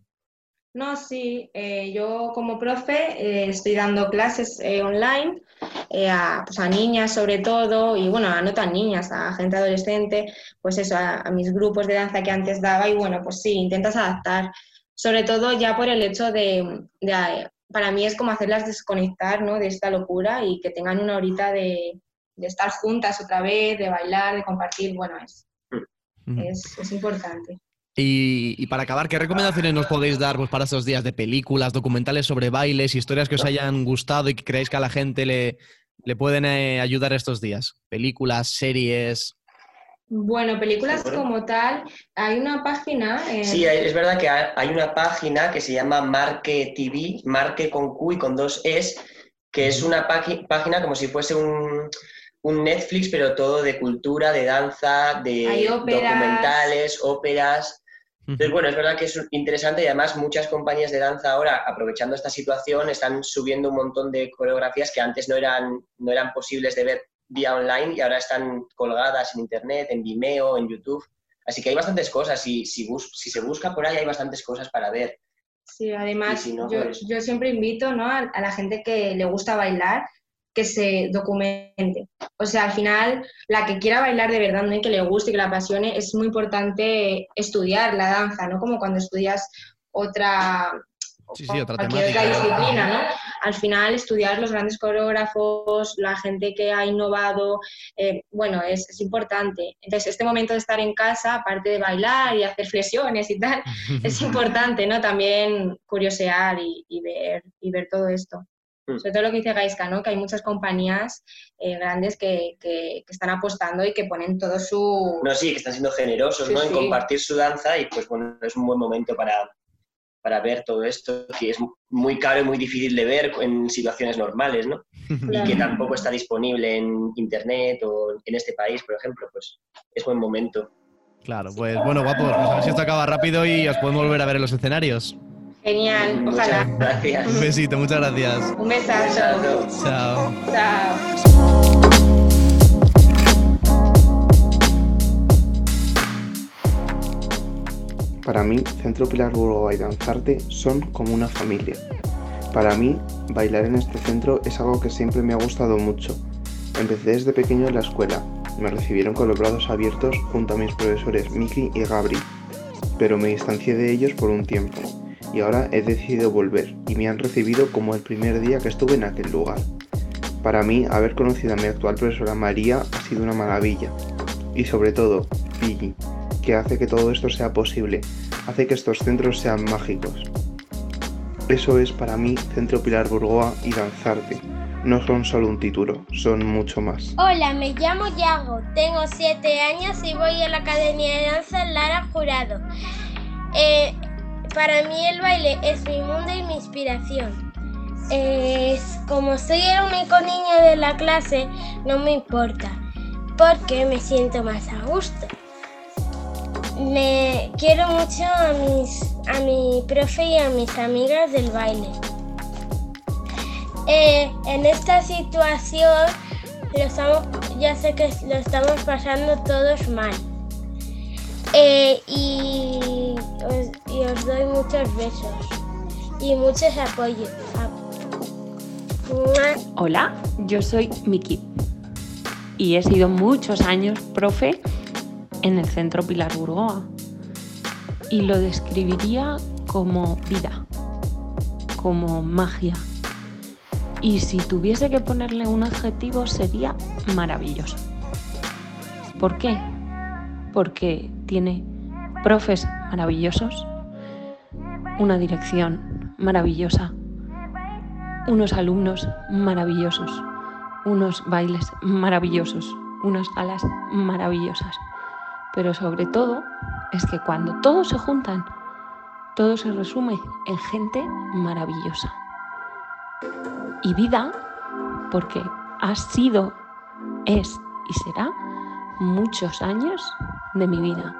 Speaker 22: No, sí, eh, yo como profe eh, estoy dando clases eh, online eh, a, pues a niñas sobre todo, y bueno, a no tan niñas, a gente adolescente, pues eso, a, a mis grupos de danza que antes daba, y bueno, pues sí, intentas adaptar, sobre todo ya por el hecho de, de, eh, para mí es como hacerlas desconectar, ¿no? De esta locura y que tengan una horita de, de estar juntas otra vez, de bailar, de compartir, bueno, es, es, es importante.
Speaker 1: Y, y para acabar, ¿qué recomendaciones nos podéis dar pues, para estos días de películas, documentales sobre bailes, historias que os hayan gustado y que creáis que a la gente le, le pueden eh, ayudar estos días? Películas, series.
Speaker 22: Bueno, películas como tal, hay una página. eh,
Speaker 23: Sí, es verdad que ha- hay una página que se llama Marque TV, Marque con Q y con dos Es, que es una página como si fuese un, un Netflix, pero todo de cultura, de danza, de
Speaker 22: óperas.
Speaker 23: documentales, óperas. Entonces, bueno, es verdad que es interesante y además muchas compañías de danza ahora, aprovechando esta situación, están subiendo un montón de coreografías que antes no eran, no eran posibles de ver vía online y ahora están colgadas en Internet, en Vimeo, en YouTube. Así que hay bastantes cosas y si, bus- si se busca por ahí hay bastantes cosas para ver.
Speaker 22: Sí, además,
Speaker 23: si no,
Speaker 22: yo,
Speaker 23: pues-
Speaker 22: yo siempre invito ¿no? a, a la gente que le gusta bailar que se documente. O sea, al final, la que quiera bailar de verdad, ¿no? y que le guste y que la apasione, es muy importante estudiar la danza, ¿no? Como cuando estudias otra,
Speaker 1: Sí, sí, otra
Speaker 22: cualquier
Speaker 1: temática.
Speaker 22: otra disciplina, ¿no? Al final estudiar los grandes coreógrafos, la gente que ha innovado, eh, bueno, es, es, importante. Entonces, este momento de estar en casa, aparte de bailar y hacer flexiones y tal, es importante, ¿no? También curiosear y, y ver, y ver todo esto. Mm. Sobre todo lo que dice Gaiska, ¿no? que hay muchas compañías eh, grandes que, que, están apostando y que ponen todo su...
Speaker 23: No, sí, que están siendo generosos ¿no? en compartir su danza y pues bueno, es un buen momento para, para ver todo esto, que es muy caro y muy difícil de ver en situaciones normales, ¿no? Y que tampoco está disponible en Internet o en este país, por ejemplo, pues es buen momento.
Speaker 1: Claro, pues bueno, guapos, pues a ver si esto acaba rápido y os podemos volver a ver en los escenarios.
Speaker 22: Genial, ojalá.
Speaker 23: gracias.
Speaker 1: Un besito, muchas gracias.
Speaker 22: Un besazo.
Speaker 1: Chao.
Speaker 22: Chao.
Speaker 24: Para mí, Centro Pilar Burgoa y Danzarte son como una familia. Para mí, bailar en este centro es algo que siempre me ha gustado mucho. Empecé desde pequeño en la escuela. Me recibieron con los brazos abiertos junto a mis profesores Miki y Gabri, pero me distancié de ellos por un tiempo y ahora he decidido volver y me han recibido como el primer día que estuve en aquel lugar. Para mí, haber conocido a mi actual profesora María ha sido una maravilla y sobre todo, Piggy, que hace que todo esto sea posible, hace que estos centros sean mágicos. Eso es para mí Centro Pilar Burgoa y Danzarte. No son solo un título, son mucho más.
Speaker 8: Hola, me llamo Yago, tengo 7 años y voy a la Academia de Danza Lara Jurado. Eh, para mí el baile es mi mundo y mi inspiración. Como soy el único niño de la clase, no me importa, porque me siento más a gusto. Me quiero mucho a, mis, a mi profe y a mis amigas del baile. Eh, en esta situación lo estamos, ya sé que lo estamos pasando todos mal. Eh, y, os, y, os, doy muchos besos y muchos apoyos.
Speaker 25: Hola, yo soy Miki y he sido muchos años profe en el Centro Pilar Burgoa y lo describiría como vida, como magia. Y si tuviese que ponerle un adjetivo sería maravilloso. ¿Por qué? Porque tiene profes maravillosos, una dirección maravillosa, unos alumnos maravillosos, unos bailes maravillosos, unas alas maravillosas. Pero sobre todo es que cuando todos se juntan, todo se resume en gente maravillosa. Y vida, porque ha sido, es y será muchos años de mi vida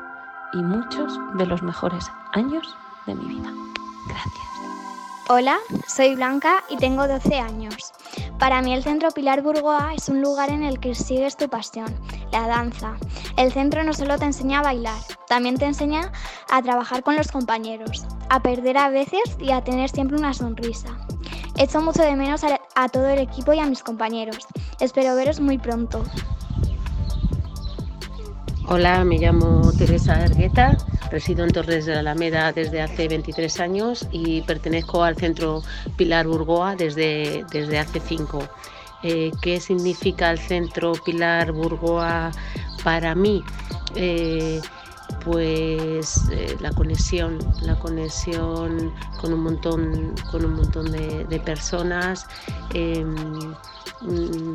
Speaker 25: y muchos de los mejores años de mi vida. Gracias.
Speaker 26: Hola, soy Blanca y tengo 12 años. Para mí el Centro Pilar Burgoa es un lugar en el que sigues tu pasión, la danza. El centro no solo te enseña a bailar, también te enseña a trabajar con los compañeros, a perder a veces y a tener siempre una sonrisa. Echo mucho de menos a, a todo el equipo y a mis compañeros. Espero veros muy pronto.
Speaker 27: Hola, me llamo Teresa Ergueta, resido en Torres de la Alameda desde hace 23 años y pertenezco al Centro Pilar Burgoa desde, desde hace 5. Eh, ¿Qué significa el Centro Pilar Burgoa para mí? Eh, pues eh, la conexión, la conexión con un montón, con un montón de, de personas, eh,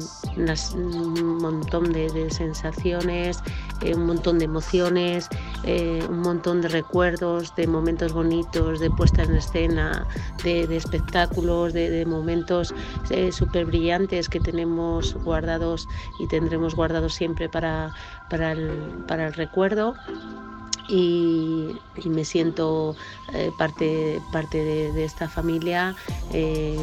Speaker 27: un montón de, sensaciones, eh, un montón de emociones, eh, un montón de recuerdos, de momentos bonitos, de puesta en escena, de, espectáculos, de, de momentos eh, súper brillantes que tenemos guardados y tendremos guardados siempre para, para, el, para el recuerdo y, me siento eh, parte, parte de, esta familia eh,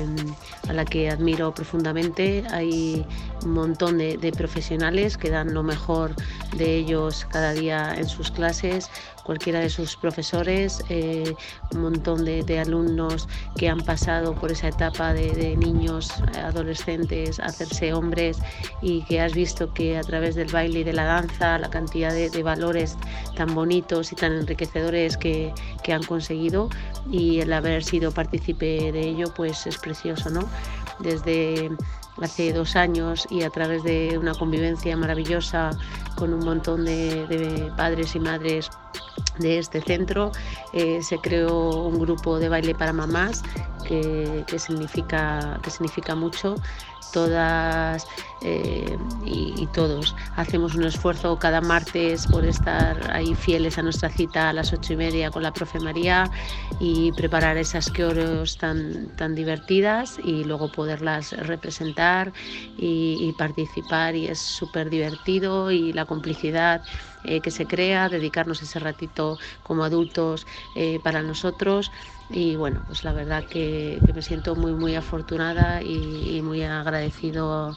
Speaker 27: a la que admiro profundamente. Hay un montón de, profesionales que dan lo mejor de ellos cada día en sus clases, cualquiera de sus profesores, eh, un montón de, alumnos que han pasado por esa etapa de, niños, adolescentes, hacerse hombres y que has visto que a través del baile y de la danza, la cantidad de, valores tan bonitos y tan enriquecedores que, que han conseguido y el haber sido partícipe de ello pues es precioso, ¿no? Desde hace dos años y a través de una convivencia maravillosa con un montón de, padres y madres de este centro eh, se creó un grupo de baile para mamás que, significa, que significa mucho. Todas eh, y, todos hacemos un esfuerzo cada martes por estar ahí fieles a nuestra cita a las ocho y media con la profe María y preparar esas coros tan, tan divertidas y luego poderlas representar y, participar. Y es súper divertido y la complicidad eh, que se crea, dedicarnos ese ratito como adultos eh, para nosotros. Y bueno, pues la verdad que, me siento muy muy afortunada y, muy agradecido,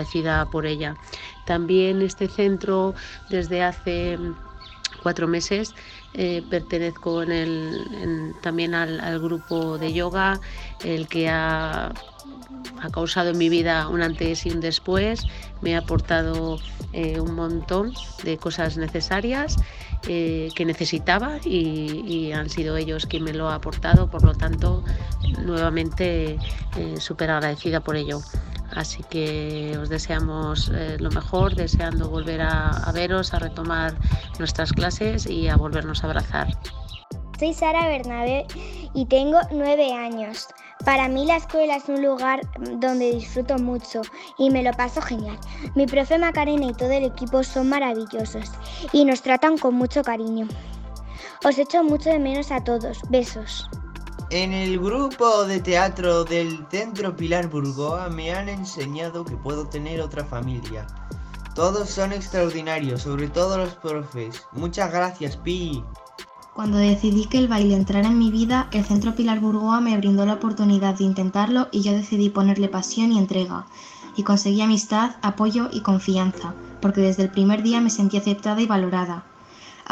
Speaker 27: agradecida por ella. También este centro desde hace cuatro meses eh, pertenezco también al, grupo de yoga, el que ha, ha, causado en mi vida un antes y un después, me ha aportado eh, un montón de cosas necesarias eh, que necesitaba y, han sido ellos quien me lo ha aportado, por lo tanto, nuevamente eh, súper agradecida por ello. Así que os deseamos eh, lo mejor, deseando volver a veros, a retomar nuestras clases y a volvernos a abrazar.
Speaker 26: Soy Sara Bernabé y tengo nueve años. Para mí la escuela es un lugar donde disfruto mucho y me lo paso genial. Mi profe Macarena y todo el equipo son maravillosos y nos tratan con mucho cariño. Os echo mucho de menos a todos. Besos.
Speaker 28: En el grupo de teatro del Centro Pilar Burgoa me han enseñado que puedo tener otra familia. Todos son extraordinarios, sobre todo los profes. Muchas gracias, Pi.
Speaker 29: Cuando decidí que el baile entrara en mi vida, el Centro Pilar Burgoa me brindó la oportunidad de intentarlo y yo decidí ponerle pasión y entrega. Y conseguí amistad, apoyo y confianza, porque desde el primer día me sentí aceptada y valorada.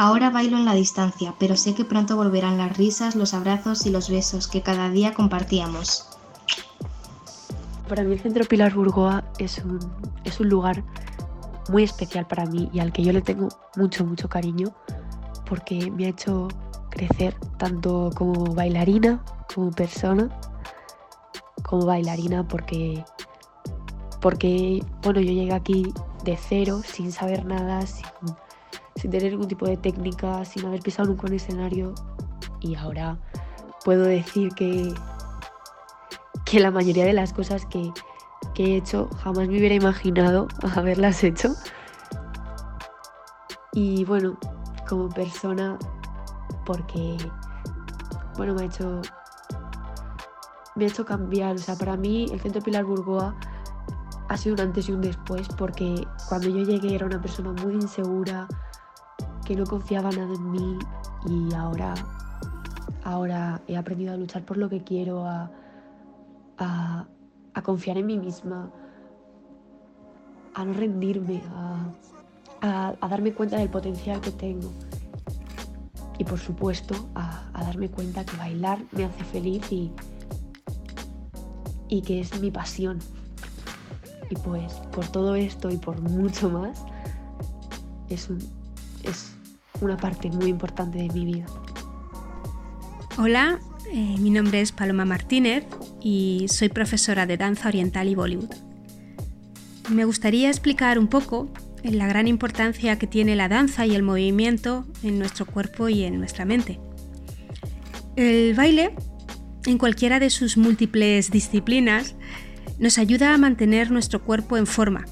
Speaker 29: Ahora bailo en la distancia, pero sé que pronto volverán las risas, los abrazos y los besos que cada día compartíamos.
Speaker 30: Para mí el Centro Pilar Burgoa es un, es un lugar muy especial para mí y al que yo le tengo mucho, mucho cariño porque me ha hecho crecer tanto como bailarina, como persona, como bailarina porque, porque bueno, yo llegué aquí de cero, sin saber nada, sin, tener ningún tipo de técnica, sin haber pisado nunca un escenario y ahora puedo decir que, que la mayoría de las cosas que, que he hecho jamás me hubiera imaginado haberlas hecho. Y bueno, como persona porque, bueno, me ha hecho, me ha hecho cambiar. O sea, para mí el Centro Pilar Burgoa ha sido un antes y un después porque cuando yo llegué era una persona muy insegura, que no confiaba nada en mí y ahora, ahora he aprendido a luchar por lo que quiero, a, a, confiar en mí misma, a no rendirme, a, a, darme cuenta del potencial que tengo y por supuesto a, darme cuenta que bailar me hace feliz y, y que es mi pasión. Y pues por todo esto y por mucho más es, es una parte muy importante de mi vida.
Speaker 31: Hola, eh, mi nombre es Paloma Martínez y soy profesora de danza oriental y Bollywood. Me gustaría explicar un poco en la gran importancia que tiene la danza y el movimiento en nuestro cuerpo y en nuestra mente. El baile, en cualquiera de sus múltiples disciplinas, nos ayuda a mantener nuestro cuerpo en forma.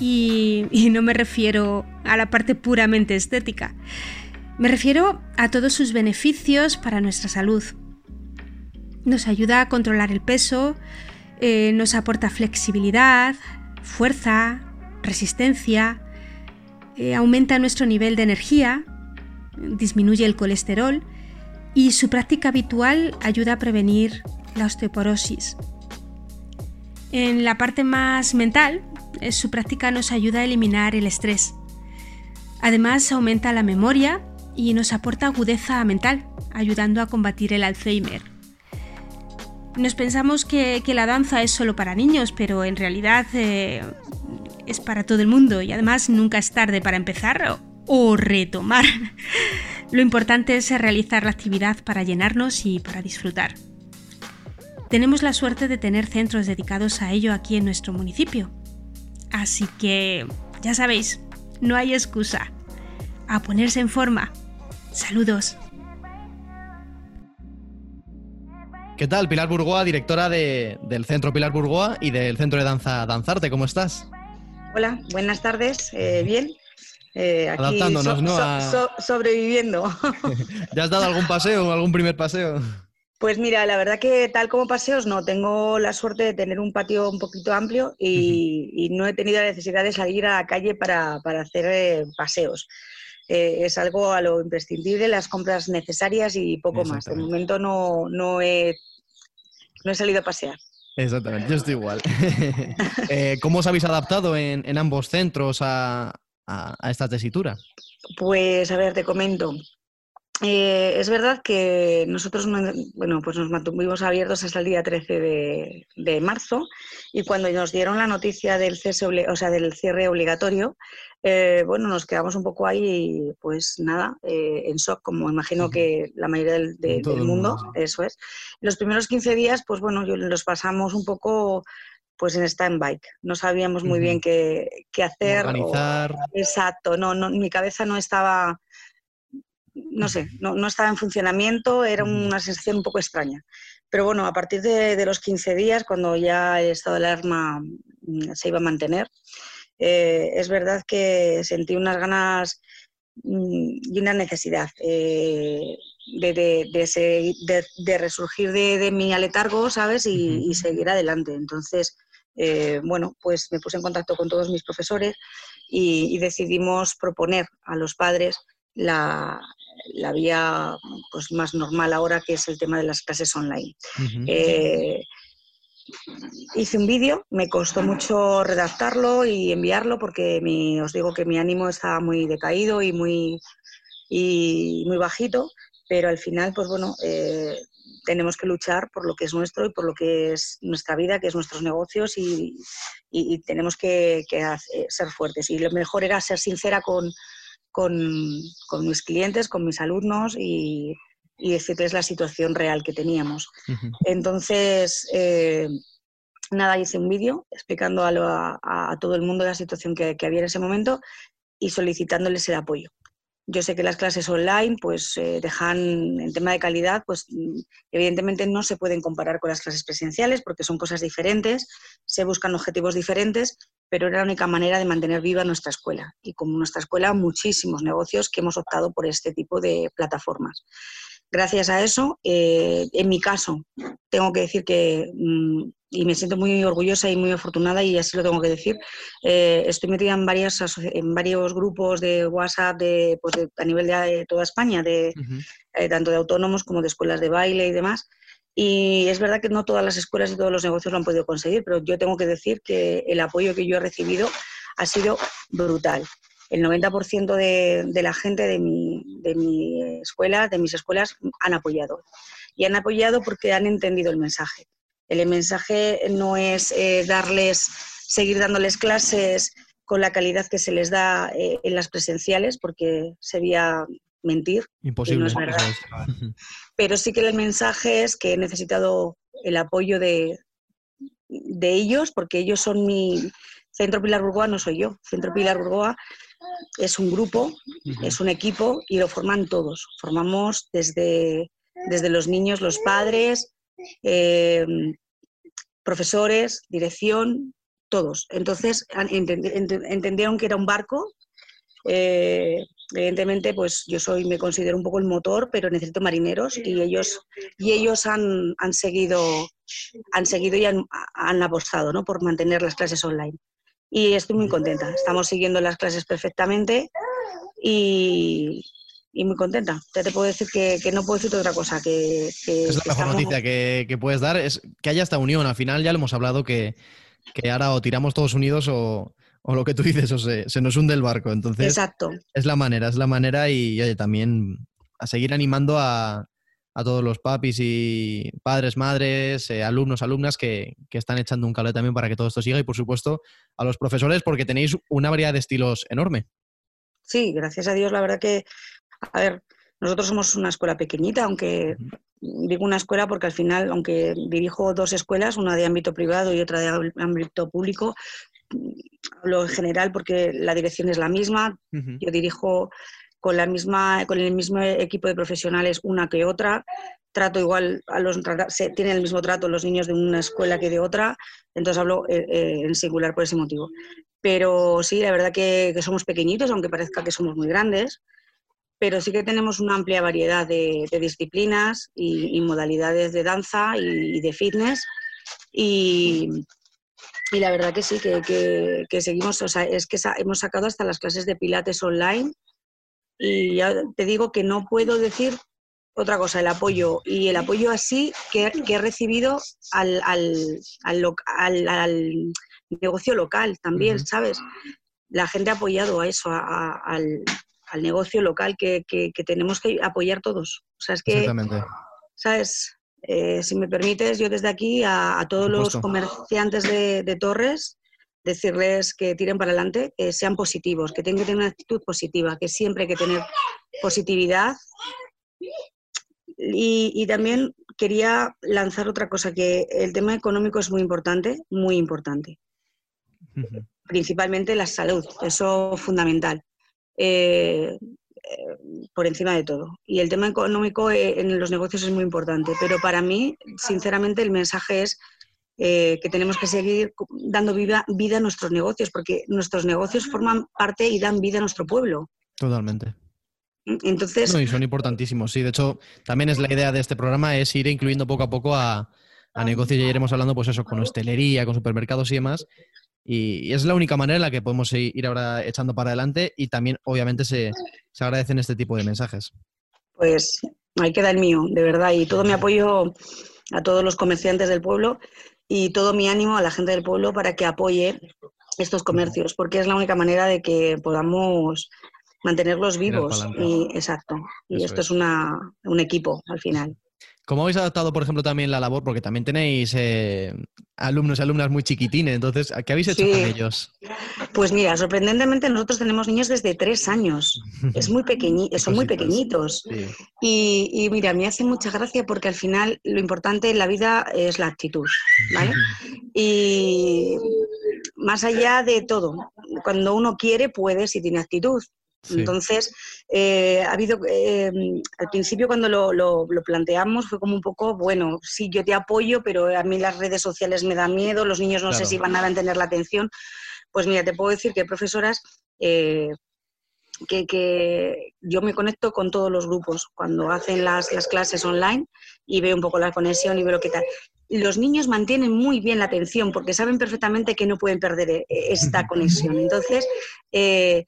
Speaker 31: Y, no me refiero a la parte puramente estética, me refiero a todos sus beneficios para nuestra salud. Nos ayuda a controlar el peso, eh, nos aporta flexibilidad, fuerza, resistencia, eh, aumenta nuestro nivel de energía, disminuye el colesterol y su práctica habitual ayuda a prevenir la osteoporosis. En la parte más mental, su práctica nos ayuda a eliminar el estrés. Además, aumenta la memoria y nos aporta agudeza mental, ayudando a combatir el Alzheimer. Nos pensamos que, la danza es solo para niños, pero en realidad eh, es para todo el mundo y además nunca es tarde para empezar o retomar. Lo importante es realizar la actividad para llenarnos y para disfrutar. Tenemos la suerte de tener centros dedicados a ello aquí en nuestro municipio. Así que, ya sabéis, no hay excusa. A ponerse en forma. Saludos.
Speaker 1: ¿Qué tal? Pilar Burgoa, directora del Centro Pilar Burgoa y del Centro de Danza Danzarte. ¿Cómo estás?
Speaker 32: Hola, buenas tardes. Eh, bien.
Speaker 1: Eh, Adaptándonos, ¿no?
Speaker 32: sobreviviendo.
Speaker 1: ¿Ya has dado algún paseo, algún primer paseo?
Speaker 32: Pues mira, la verdad que tal como paseos no, tengo la suerte de tener un patio un poquito amplio y, no he tenido la necesidad de salir a la calle para, hacer eh, paseos. es algo a lo imprescindible, las compras necesarias y poco más. De momento no, no he no he salido a pasear.
Speaker 1: Exactamente, yo estoy igual. Eh, ¿Cómo os habéis adaptado en, ambos centros a, esta tesitura?
Speaker 32: Pues a ver, te comento. Eh, es verdad que nosotros bueno, pues nos mantuvimos abiertos hasta el día 13 de, marzo y cuando nos dieron la noticia del, cese, o sea, del cierre obligatorio, eh, bueno, nos quedamos un poco ahí, pues nada, eh, en shock, como imagino que la mayoría del, mundo, eso es. Los primeros 15 días, pues bueno, los pasamos un poco pues en stand-by. No sabíamos muy bien qué, hacer.
Speaker 1: Organizar.
Speaker 32: exacto, no, no, mi cabeza no estaba no sé, no, estaba en funcionamiento, era una sensación un poco extraña. Pero bueno, a partir de, los 15 días, cuando ya el estado de alarma mm, se iba a mantener, eh, es verdad que sentí unas ganas mm, y una necesidad eh, de, resurgir de, mi aletargo, ¿sabes? Y, seguir adelante. Entonces, eh, bueno, pues me puse en contacto con todos mis profesores y, y decidimos proponer a los padres la, la vía pues, más normal ahora, que es el tema de las clases online. Eh, hice un vídeo, me costó mucho redactarlo y enviarlo porque os digo que mi ánimo estaba muy decaído y muy, y muy bajito, pero al final, pues bueno, eh, tenemos que luchar por lo que es nuestro y por lo que es nuestra vida, que es nuestros negocios y, tenemos que, ser fuertes. Y lo mejor era ser sincera con, con, mis clientes, con mis alumnos y, decirles la situación real que teníamos. Entonces, eh, nada, hice un vídeo explicando a, todo el mundo la situación que, había en ese momento y solicitándoles el apoyo. Yo sé que las clases online pues eh, dejan en tema de calidad, pues evidentemente no se pueden comparar con las clases presenciales porque son cosas diferentes, se buscan objetivos diferentes, pero era la única manera de mantener viva nuestra escuela. Y como nuestra escuela, muchísimos negocios que hemos optado por este tipo de plataformas. Gracias a eso, eh, en mi caso, tengo que decir que, mm, y me siento muy orgullosa y muy afortunada, y así lo tengo que decir, eh, estoy metida en, varias, en varios grupos de WhatsApp de, pues a nivel de toda España, de, eh, tanto de autónomos como de escuelas de baile y demás, y es verdad que no todas las escuelas y todos los negocios lo han podido conseguir, pero yo tengo que decir que el apoyo que yo he recibido ha sido brutal. El 90% de, de, la gente de mi, de mi escuela, de mis escuelas, han apoyado. Y han apoyado porque han entendido el mensaje. El mensaje no es eh, darles, seguir dándoles clases con la calidad que se les da eh, en las presenciales, porque sería mentir.
Speaker 1: Imposible.
Speaker 32: no es verdad. Pero sí que el mensaje es que he necesitado el apoyo de, de ellos, porque ellos son mi... Centro Pilar Burgoa no soy yo. Centro Pilar Burgoa es un grupo, es un equipo y lo forman todos. Formamos desde, desde los niños, los padres, eh, profesores, dirección, todos. Entonces entendieron que era un barco eh, evidentemente, pues yo soy, me considero un poco el motor, pero necesito marineros y ellos, y ellos han, han seguido, han seguido y han, han apostado ¿no? por mantener las clases online. Y estoy muy contenta. Estamos siguiendo las clases perfectamente y, y muy contenta. Ya te puedo decir que, que, no puedo decirte otra cosa. Que,
Speaker 1: es la mejor noticia que, que, puedes dar, es que haya esta unión. Al final ya lo hemos hablado que, que ahora o tiramos todos unidos o, o lo que tú dices, o se, se nos hunde el barco. Entonces,
Speaker 32: Exacto.
Speaker 1: es la manera, es la manera y oye, también a seguir animando a, a todos los papis y padres, madres, eh, alumnos, alumnas que, que están echando un cable también para que todo esto siga y por supuesto a los profesores porque tenéis una variedad de estilos enorme.
Speaker 32: Sí, gracias a Dios, la verdad que, a ver, nosotros somos una escuela pequeñita, aunque digo una escuela porque al final, aunque dirijo dos escuelas, una de ámbito privado y otra de ámbito público, hablo en general porque la dirección es la misma. Yo dirijo con la misma, con el mismo equipo de profesionales una que otra. Trato igual a los se, tienen el mismo trato los niños de una escuela que de otra, entonces hablo eh, eh, en singular por ese motivo. Pero sí, la verdad que, que somos pequeñitos, aunque parezca que somos muy grandes pero sí que tenemos una amplia variedad de, disciplinas y, modalidades de danza y, de fitness. Y, y, la verdad que sí, que, que, que seguimos, o sea, es que hemos sacado hasta las clases de pilates online. Y ya te digo que no puedo decir otra cosa, el apoyo. Y el apoyo así que, que he recibido al, al, al, al, al negocio local también, uh -huh. ¿sabes? La gente ha apoyado a eso, a, a, al, al negocio local que, que, que, tenemos que apoyar todos. O sea, es que, ¿sabes? Eh, si me permites, yo desde aquí a, a todos los comerciantes de, de, Torres, decirles que tiren para adelante, que sean positivos, que tengan que tener una actitud positiva, que siempre hay que tener positividad. Y, y también quería lanzar otra cosa, que el tema económico es muy importante, muy importante. Uh -huh. Principalmente la salud, eso fundamental eh, eh, por encima de todo. Y el tema económico eh, en los negocios es muy importante, pero para mí, sinceramente, el mensaje es eh, que tenemos que seguir dando vida, vida, a nuestros negocios, porque nuestros negocios forman parte y dan vida a nuestro pueblo.
Speaker 1: Totalmente.
Speaker 32: Entonces...
Speaker 1: No, y son importantísimos, sí. De hecho, también es la idea de este programa, es ir incluyendo poco a poco a, a negocios, ya iremos hablando, pues eso, con hostelería, con supermercados y demás, y, es la única manera en la que podemos ir ahora echando para adelante y también, obviamente, se, se agradecen este tipo de mensajes.
Speaker 32: Pues ahí queda el mío, de verdad, y todo mi apoyo a todos los comerciantes del pueblo y todo mi ánimo a la gente del pueblo para que apoye estos comercios, porque es la única manera de que podamos mantenerlos vivos. Y, exacto. Y Eso esto es, es una, un equipo al final.
Speaker 1: ¿Cómo habéis adaptado, por ejemplo, también la labor? Porque también tenéis eh, alumnos y alumnas muy chiquitines, entonces, ¿qué habéis hecho sí. con ellos?
Speaker 32: Pues mira, sorprendentemente nosotros tenemos niños desde tres años, es muy pequeñi son muy pequeñitos. Sí. Y, y, mira, me hace mucha gracia porque al final lo importante en la vida es la actitud, ¿vale? y más allá de todo, cuando uno quiere, puede si tiene actitud. Sí. Entonces, eh, ha habido, eh, al principio cuando lo, lo, lo, planteamos fue como un poco, bueno, sí, yo te apoyo, pero a mí las redes sociales me dan miedo, los niños no claro. sé si van a tener la atención. Pues mira, te puedo decir que profesoras eh, que, que, yo me conecto con todos los grupos cuando hacen las, las clases online y veo un poco la conexión y veo lo que tal los niños mantienen muy bien la atención porque saben perfectamente que no pueden perder eh, esta conexión. Entonces, eh,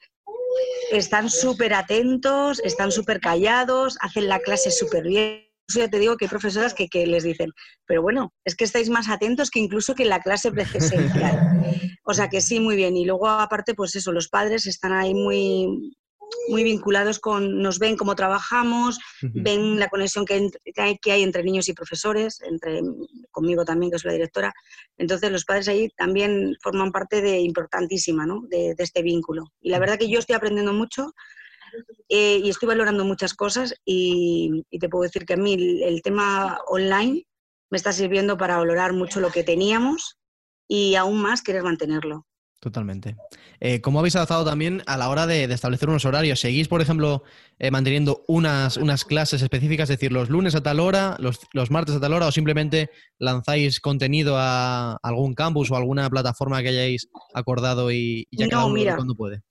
Speaker 32: están súper atentos, están súper callados, hacen la clase súper bien. Yo te digo que hay profesoras que, les dicen, pero bueno, es que estáis más atentos que incluso que la clase presencial. O sea que sí, muy bien. Y luego, aparte, pues eso, los padres están ahí muy, muy vinculados con, nos ven cómo trabajamos, uh -huh. ven la conexión que hay, que hay entre niños y profesores, entre conmigo también, que soy la directora. Entonces los padres ahí también forman parte de importantísima ¿no? de, de este vínculo. Y la verdad que yo estoy aprendiendo mucho eh, y estoy valorando muchas cosas y, y, te puedo decir que a mí el, el tema online me está sirviendo para valorar mucho lo que teníamos y aún más querer mantenerlo.
Speaker 1: Totalmente. Eh, ¿Cómo habéis adaptado también a la hora de, de establecer unos horarios? ¿Seguís, por ejemplo, eh, manteniendo unas, unas clases específicas, es decir, los lunes a tal hora, los, los, martes a tal hora, o simplemente lanzáis contenido a algún campus o alguna plataforma que hayáis acordado y, y ya
Speaker 32: no,
Speaker 1: cada uno
Speaker 32: mira,
Speaker 1: cuando puede?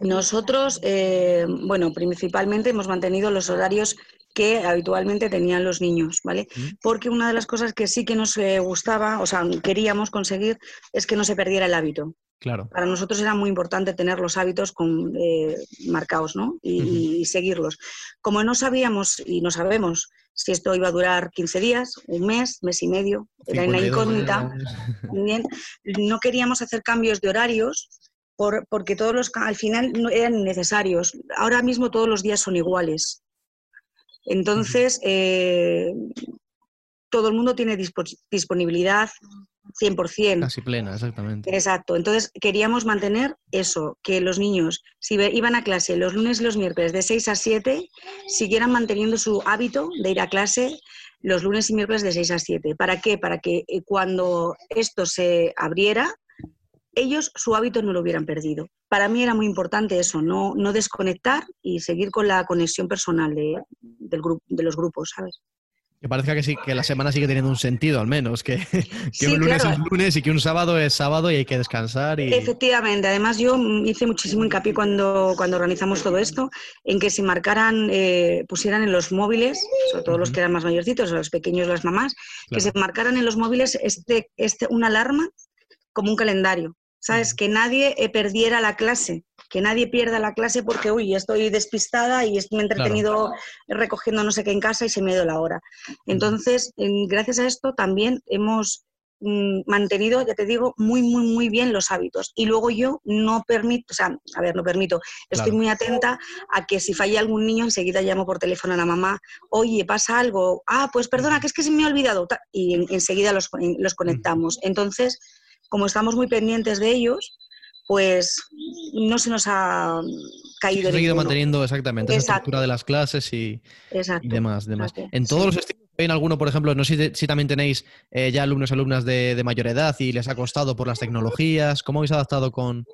Speaker 32: Nosotros, eh, bueno, principalmente hemos mantenido los horarios que habitualmente tenían los niños, ¿vale? Porque una de las cosas que sí que nos eh, gustaba, o sea, queríamos conseguir, es que no se perdiera el hábito.
Speaker 1: Claro.
Speaker 32: Para nosotros era muy importante tener los hábitos con, eh, marcados, ¿no? Y, uh -huh. y, seguirlos. Como no sabíamos y no sabemos si esto iba a durar 15 días, un mes, mes y medio, era una incógnita, no queríamos hacer cambios de horarios por- porque todos los, al final no eran necesarios. Ahora mismo todos los días son iguales. Entonces, eh, todo el mundo tiene dispo- disponibilidad 100%.
Speaker 1: Casi plena, exactamente.
Speaker 32: Exacto. Entonces queríamos mantener eso, que los niños, si iban a clase los lunes y los miércoles de 6 a 7, siguieran manteniendo su hábito de ir a clase los lunes y miércoles de 6 a 7. ¿Para qué? Para que eh, cuando esto se abriera, ellos su hábito no lo hubieran perdido. Para mí era muy importante eso, no, no desconectar y seguir con la conexión personal de, del grupo, de los grupos, ¿sabes?
Speaker 1: Que parezca que sí, que la semana sigue teniendo un sentido, al menos. Que, que
Speaker 32: Sí,
Speaker 1: un lunes
Speaker 32: claro.
Speaker 1: es lunes y que un sábado es sábado y hay que descansar. Y...
Speaker 32: Efectivamente, además yo hice muchísimo hincapié cuando, cuando organizamos todo esto, en que se marcaran, eh, pusieran en los móviles, sobre todo los que eran más mayorcitos, los pequeños, las mamás, que se marcaran en los móviles este, este, una alarma como un calendario, ¿sabes? Que nadie eh, perdiera la clase, que nadie pierda la clase porque, uy, estoy despistada y estoy entretenido recogiendo no sé qué en casa y se me ha ido la hora. Entonces, en- gracias a esto también hemos mm, mantenido, ya te digo, muy, muy, muy bien los hábitos. Y luego yo no permito, o sea, a ver, no permito, estoy
Speaker 33: Claro.
Speaker 32: muy atenta a que si falla algún niño, enseguida llamo por teléfono a la mamá, oye, pasa algo, ah, pues perdona, que es que se me ha olvidado, y en- enseguida los, los conectamos. Entonces, como estamos muy pendientes de ellos, pues no se nos ha caído
Speaker 1: He seguido
Speaker 32: ninguno.
Speaker 1: manteniendo exactamente esa
Speaker 32: Exacto.
Speaker 1: estructura de las clases y, y demás. demás. En todos
Speaker 32: sí.
Speaker 1: los estilos, ¿hay en alguno, por ejemplo, no sé si, también tenéis eh, ya alumnos alumnas de, de mayor edad y les ha costado por las tecnologías? ¿Cómo habéis adaptado con...?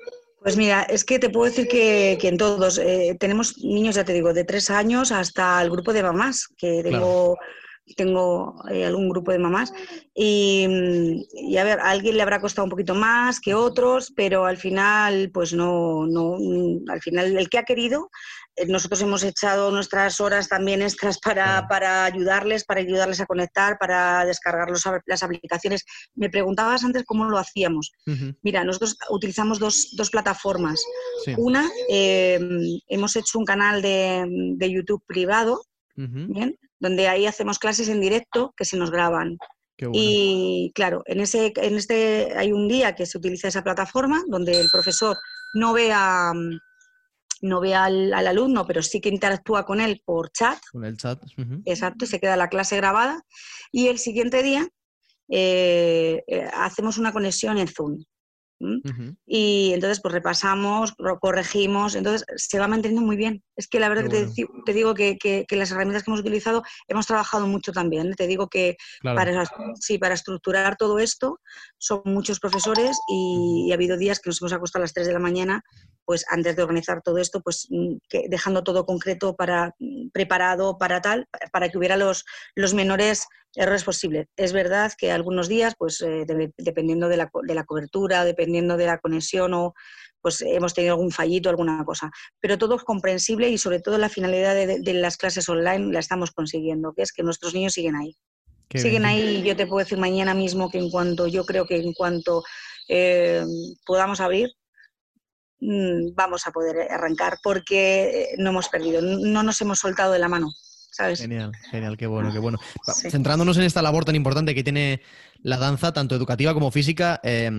Speaker 32: Pues mira, es que te puedo decir que, que en todos eh, tenemos niños, ya te digo, de tres años hasta el grupo de mamás, que tengo, tengo eh, algún grupo de mamás. Y, mm, y a ver, a alguien le habrá costado un poquito más que otros, pero al final, pues no, no, mm, al final el que ha querido, eh, nosotros hemos echado nuestras horas también extras para, para ayudarles, para ayudarles a conectar, para descargar los las aplicaciones. Me preguntabas antes cómo lo hacíamos. Mira, nosotros utilizamos dos, dos plataformas.
Speaker 1: Sí.
Speaker 32: Una, eh, hemos hecho un canal de, de YouTube privado, ¿bien? Donde ahí hacemos clases en directo que se nos graban.
Speaker 1: Bueno.
Speaker 32: Y claro, en, ese, en este hay un día que se utiliza esa plataforma donde el profesor no ve, a, no ve al, al alumno, pero sí que interactúa con él por chat.
Speaker 1: Con el chat. Ujú.
Speaker 32: Exacto, se queda la clase grabada y el siguiente día eh, eh, hacemos una conexión en Zoom. Y entonces pues repasamos, corregimos, entonces se va manteniendo muy bien. Es que la verdad que te, digo que, que- que las herramientas que hemos utilizado hemos trabajado mucho también. ¿eh? Te digo que
Speaker 1: Claro.
Speaker 32: para, sí, para estructurar todo esto son muchos profesores y, y ha habido días que nos hemos acostado a las 3 de la mañana, pues antes de organizar todo esto, pues mm, que- dejando todo concreto para mm, preparado para tal, para que hubiera los, los menores errores posibles. Es verdad que algunos días, pues eh, de- dependiendo de la, de la cobertura, dependiendo de la conexión o pues hemos tenido algún fallito, alguna cosa. Pero todo es comprensible y sobre todo la finalidad de, de las clases online la estamos consiguiendo, que es que nuestros niños siguen ahí.
Speaker 1: Qué
Speaker 32: siguen
Speaker 1: bien.
Speaker 32: ahí y yo te puedo decir mañana mismo que en cuanto, yo creo que en cuanto eh, podamos abrir, mm, vamos a poder arrancar porque eh, no hemos perdido, no nos hemos soltado de la mano, ¿sabes?
Speaker 1: Genial, genial, qué bueno, qué bueno. Centrándonos en esta labor tan importante que tiene la danza, tanto educativa como física, eh,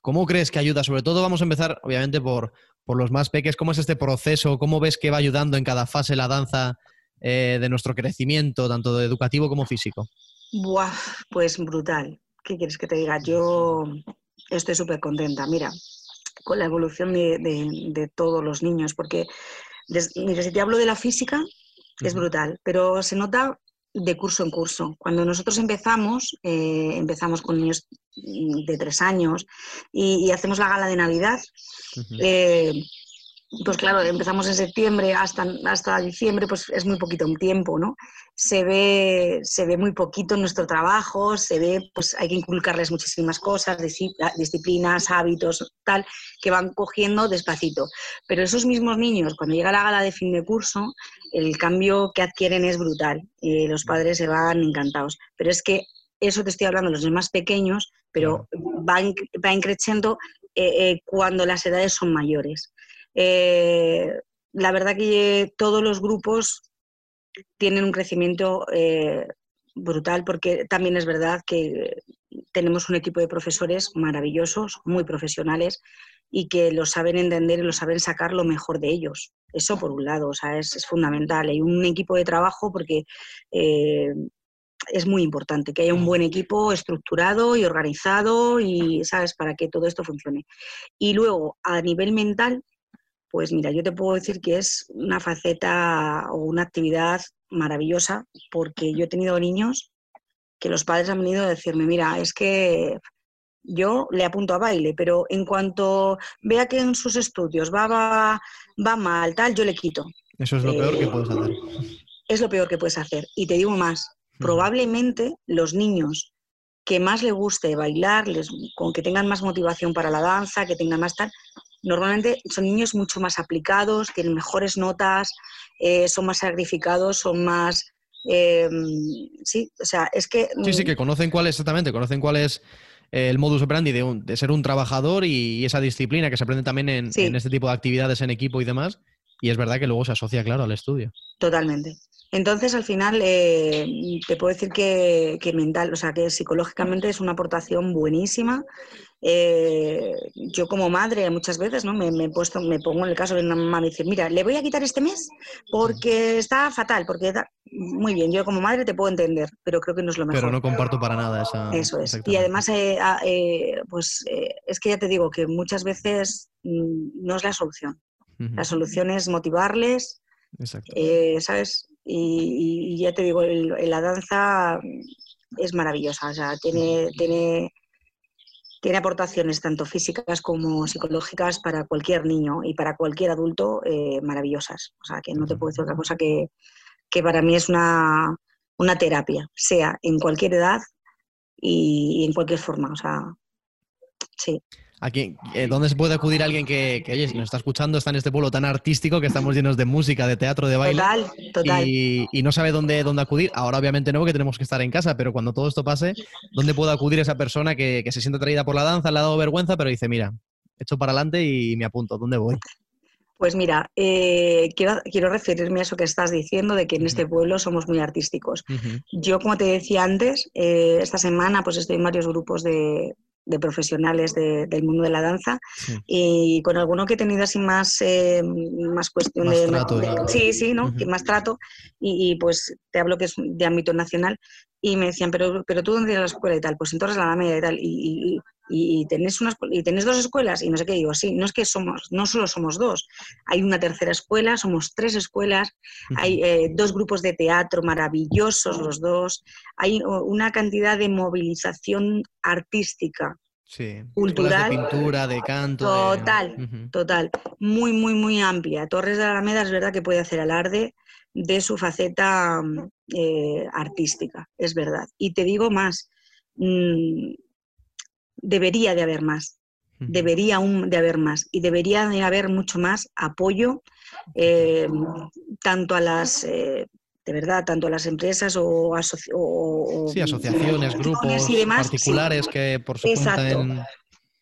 Speaker 1: ¿cómo crees que ayuda? Sobre todo vamos a empezar, obviamente, por, por los más peques. ¿Cómo es este proceso? ¿Cómo ves que va ayudando en cada fase la danza eh, de nuestro crecimiento, tanto de educativo como físico?
Speaker 32: Buah, pues brutal. ¿Qué quieres que te diga? Yo estoy súper contenta, mira, con la evolución de, de- de todos los niños, porque mira, si te hablo de la física, es brutal, pero se nota de curso en curso. Cuando nosotros empezamos, eh, empezamos con niños mm, de tres años y, y hacemos la gala de Navidad. eh, pues claro, empezamos en septiembre hasta, hasta diciembre, pues es muy poquito un tiempo, ¿no? Se ve, se ve muy poquito nuestro trabajo, se ve, pues hay que inculcarles muchísimas cosas, disci- disciplinas, hábitos, tal, que van cogiendo despacito. Pero esos mismos niños, cuando llega la gala de fin de curso, el cambio que adquieren es brutal. y los padres se van encantados. Pero es que eso te estoy hablando de los más pequeños, pero va, va increciendo eh, eh, cuando las edades son mayores. Eh, la verdad que todos los grupos tienen un crecimiento eh, brutal porque también es verdad que tenemos un equipo de profesores maravillosos, muy profesionales y que lo saben entender y lo saben sacar lo mejor de ellos. Eso por un lado, o sea, es, fundamental. Hay un equipo de trabajo porque eh, es muy importante que haya un buen equipo estructurado y organizado y, ¿sabes?, para que todo esto funcione. Y luego, a nivel mental, pues mira, yo te puedo decir que es una faceta o una actividad maravillosa porque yo he tenido niños que los padres han venido a decirme, mira, es que yo le apunto a baile, pero en cuanto vea que en sus estudios va, va, va mal, tal, yo le quito.
Speaker 1: Eso es lo peor que puedes hacer.
Speaker 32: Es lo peor que puedes hacer. Y te digo más, probablemente los niños que más les guste bailar, les, con que tengan más motivación para la danza, que tengan más tal, normalmente son niños mucho más aplicados, tienen mejores notas, eh, son más sacrificados, son más... Eh, sí, o sea, es que...
Speaker 1: Sí, sí, que conocen cuál es exactamente, conocen cuál es el modus operandi de, de ser un trabajador y, esa disciplina que se aprende también en, en, este tipo de actividades en equipo y demás. Y es verdad que luego se asocia, claro, al estudio.
Speaker 32: Totalmente. Entonces, al final, eh, te puedo decir que, mental, o sea, que psicológicamente es una aportación buenísima. Eh, yo como madre muchas veces ¿no? me, he puesto, me pongo en el caso de una mamá y dice, mira, le voy a quitar este mes porque está fatal, porque muy bien, yo como madre te puedo entender, pero creo que no es lo mejor.
Speaker 1: Pero no comparto para nada esa.
Speaker 32: Eso es. Y además, eh, ah, pues es que ya te digo que muchas veces mm, no es la solución. La solución es motivarles, ¿sabes? Y, ya te digo, la danza es maravillosa, o sea, tiene, tiene, tiene aportaciones tanto físicas como psicológicas para cualquier niño y para cualquier adulto eh, maravillosas. O sea, que no te puedo decir otra cosa que, que para mí es una, una terapia, sea en cualquier edad y, en cualquier forma. O sea, sí.
Speaker 1: Aquí, eh, ¿Dónde se puede acudir alguien que, oye, si nos está escuchando, está en este pueblo tan artístico que estamos llenos de música, de teatro, de baile?
Speaker 32: Total, total.
Speaker 1: Y, no sabe dónde, dónde acudir. Ahora, obviamente, no, porque tenemos que estar en casa, pero cuando todo esto pase, ¿dónde puede acudir esa persona que, se siente atraída por la danza, le ha dado vergüenza, pero dice, mira, echo para adelante y me apunto, ¿dónde voy?
Speaker 32: Pues mira, eh, quiero, quiero, referirme a eso que estás diciendo, de que en este pueblo somos muy artísticos. Yo, como te decía antes, eh, esta semana pues estoy en varios grupos de, de profesionales del mundo de la danza y con alguno que he tenido así más, eh, más cuestión de, Sí, sí, ¿no? Más trato y, pues te hablo que es de ámbito nacional y me decían, pero, pero tú dónde a la escuela y tal, pues entonces la media y tal y, y, tenés unas, y tenés dos escuelas y no sé qué digo, sí, no es que somos, no solo somos dos, hay una tercera escuela, somos tres escuelas, hay eh, dos grupos de teatro maravillosos los dos, hay una cantidad de movilización artística
Speaker 1: Sí,
Speaker 32: cultural.
Speaker 1: De pintura, de canto.
Speaker 32: Total, total. Muy, muy, muy amplia. Torres de la Alameda es verdad que puede hacer alarde de su faceta eh, artística, es verdad. Y te digo más, mm, debería de haber más, debería aún de haber más y debería de haber mucho más apoyo eh, tanto a las eh, de verdad, tanto a las empresas o,
Speaker 1: asociaciones, grupos particulares que por su cuenta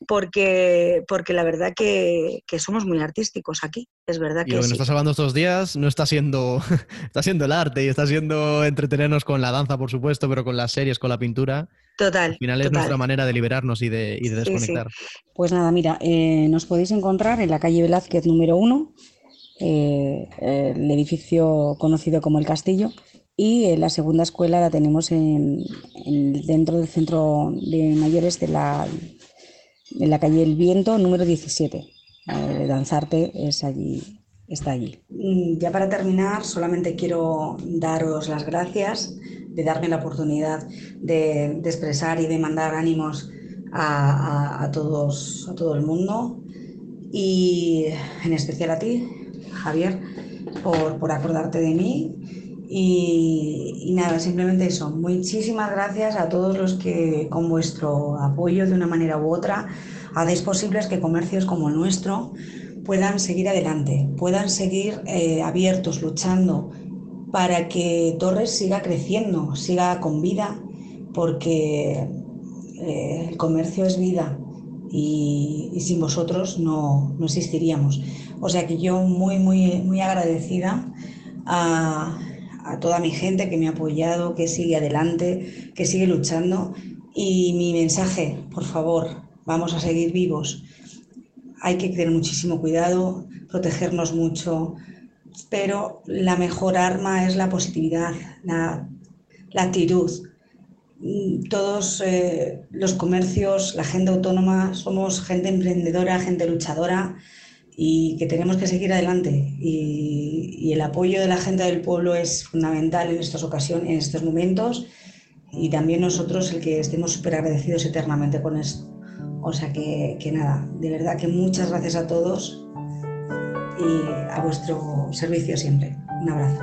Speaker 32: porque, porque la verdad que, somos muy artísticos aquí, es verdad
Speaker 1: que...
Speaker 32: Y
Speaker 1: lo que nos estás hablando estos días no está siendo, está siendo el arte y está siendo entretenernos con la danza, por supuesto, pero con las series, con la pintura.
Speaker 32: Total.
Speaker 1: Al final es nuestra manera de liberarnos y de, desconectar.
Speaker 33: Pues nada, mira, eh, nos podéis encontrar en la calle Velázquez número uno, eh, el edificio conocido como el Castillo, y la segunda escuela la tenemos en, dentro del centro de mayores de la, en la calle El Viento, número 17. Eh, Danzarte es allí, está allí. Ya para terminar, solamente quiero daros las gracias de darme la oportunidad de, expresar y de mandar ánimos a, todos, a todo el mundo y en especial a ti, Javier, por, acordarte de mí. Y, nada, simplemente eso. Muchísimas gracias a todos los que con vuestro apoyo de una manera u otra hacéis posibles que comercios como el nuestro puedan seguir adelante, puedan seguir eh, abiertos, luchando para que Torres siga creciendo, siga con vida, porque eh, el comercio es vida y, sin vosotros no, no, existiríamos. O sea que yo muy, muy, muy agradecida a, a toda mi gente que me ha apoyado, que sigue adelante, que sigue luchando. Y mi mensaje, por favor, vamos a seguir vivos.
Speaker 32: Hay que tener muchísimo cuidado, protegernos mucho, pero la mejor arma es la positividad, la, actitud. Mm, todos eh, los comercios, la gente autónoma, somos gente emprendedora, gente luchadora y que tenemos que seguir adelante. Y, y, el apoyo de la gente del pueblo es fundamental en estas ocasiones, en estos momentos, y también nosotros el que estemos súper agradecidos eternamente con esto. O sea que, que nada, de verdad que muchas gracias a todos y a vuestro servicio siempre. Un abrazo.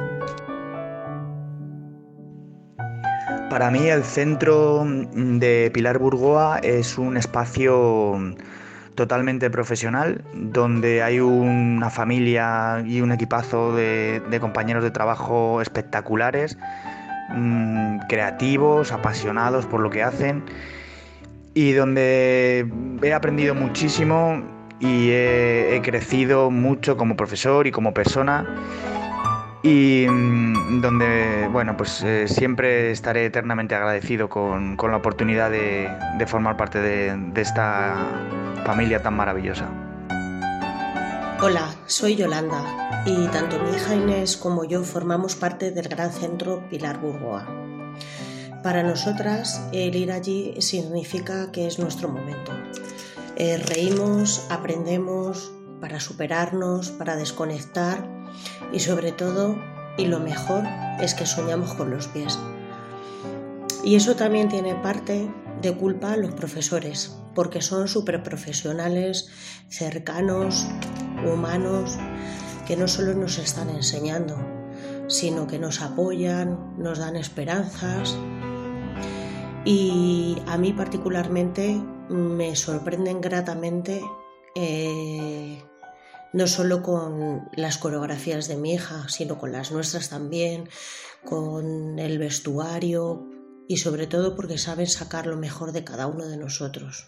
Speaker 34: Para mí el centro de Pilar Burgoa es un espacio totalmente profesional, donde hay una familia y un equipazo de, compañeros de trabajo espectaculares, mm, creativos, apasionados por lo que hacen y donde he aprendido muchísimo y he, crecido mucho como profesor y como persona y mm, donde bueno pues eh, siempre estaré eternamente agradecido con, la oportunidad de, formar parte de, esta familia tan maravillosa.
Speaker 35: Hola, soy Yolanda y tanto mi hija Inés como yo formamos parte del gran centro Pilar Burgoa. Para nosotras el ir allí significa que es nuestro momento. Eh, reímos, aprendemos para superarnos, para desconectar y sobre todo, y lo mejor, es que soñamos con los pies. Y eso también tiene parte de culpa a los profesores, porque son súper profesionales, cercanos, humanos, que no solo nos están enseñando, sino que nos apoyan, nos dan esperanzas. Y a mí particularmente me sorprenden gratamente eh, no solo con las coreografías de mi hija, sino con las nuestras también, con el vestuario y sobre todo porque saben sacar lo mejor de cada uno de nosotros.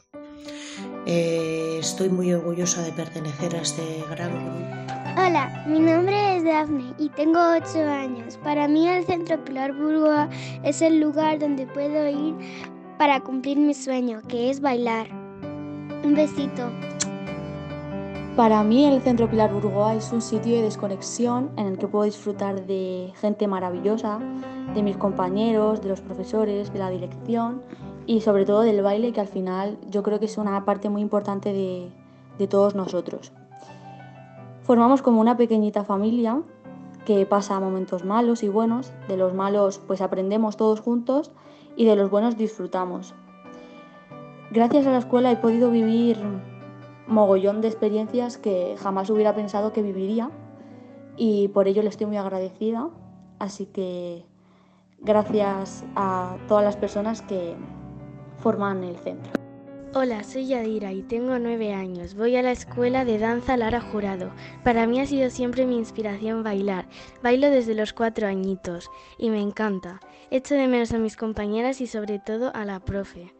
Speaker 35: Eh, estoy muy orgullosa de pertenecer a este gran.
Speaker 36: Hola, mi nombre es Daphne y tengo 8 años. Para mí el Centro Pilar Burgoa es el lugar donde puedo ir para cumplir mi sueño, que es bailar. Un besito.
Speaker 37: Para mí el Centro Pilar Burgoa es un sitio de desconexión en el que puedo disfrutar de gente maravillosa, de mis compañeros, de los profesores, de la dirección y sobre todo del baile que al final yo creo que es una parte muy importante de, de todos nosotros. Formamos como una pequeñita familia que pasa momentos malos y buenos, de los malos pues aprendemos todos juntos y de los buenos disfrutamos. Gracias a la escuela he podido vivir mogollón de experiencias que jamás hubiera pensado que viviría y por ello le estoy muy agradecida. Así que gracias a todas las personas que forman el centro.
Speaker 36: Hola, soy Yadira y tengo nueve años. Voy a la escuela de danza Lara Jurado. Para mí ha sido siempre mi inspiración bailar. Bailo desde los cuatro añitos y me encanta. Echo de menos a mis compañeras y sobre todo a la profe.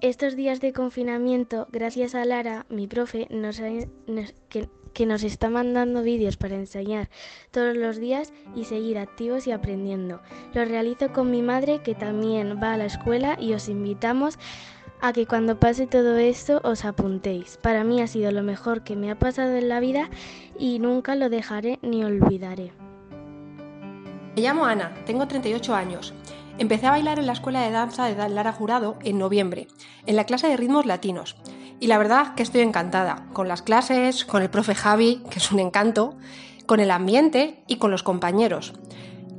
Speaker 36: Estos días de confinamiento, gracias a Lara, mi profe, nos que, nos está mandando vídeos para enseñar todos los días y seguir activos y aprendiendo. Lo realizo con mi madre, que también va a la escuela, y os invitamos que cuando pase todo esto os apuntéis. Para mí ha sido lo mejor que me ha pasado en la vida y nunca lo dejaré ni olvidaré.
Speaker 38: Me llamo Ana, tengo 38 años. Empecé a bailar en la escuela de danza de Lara Jurado en noviembre, en la clase de ritmos latinos. Y la verdad que estoy encantada, con las clases, con el profe Javi, que es un encanto, con el ambiente y con los compañeros.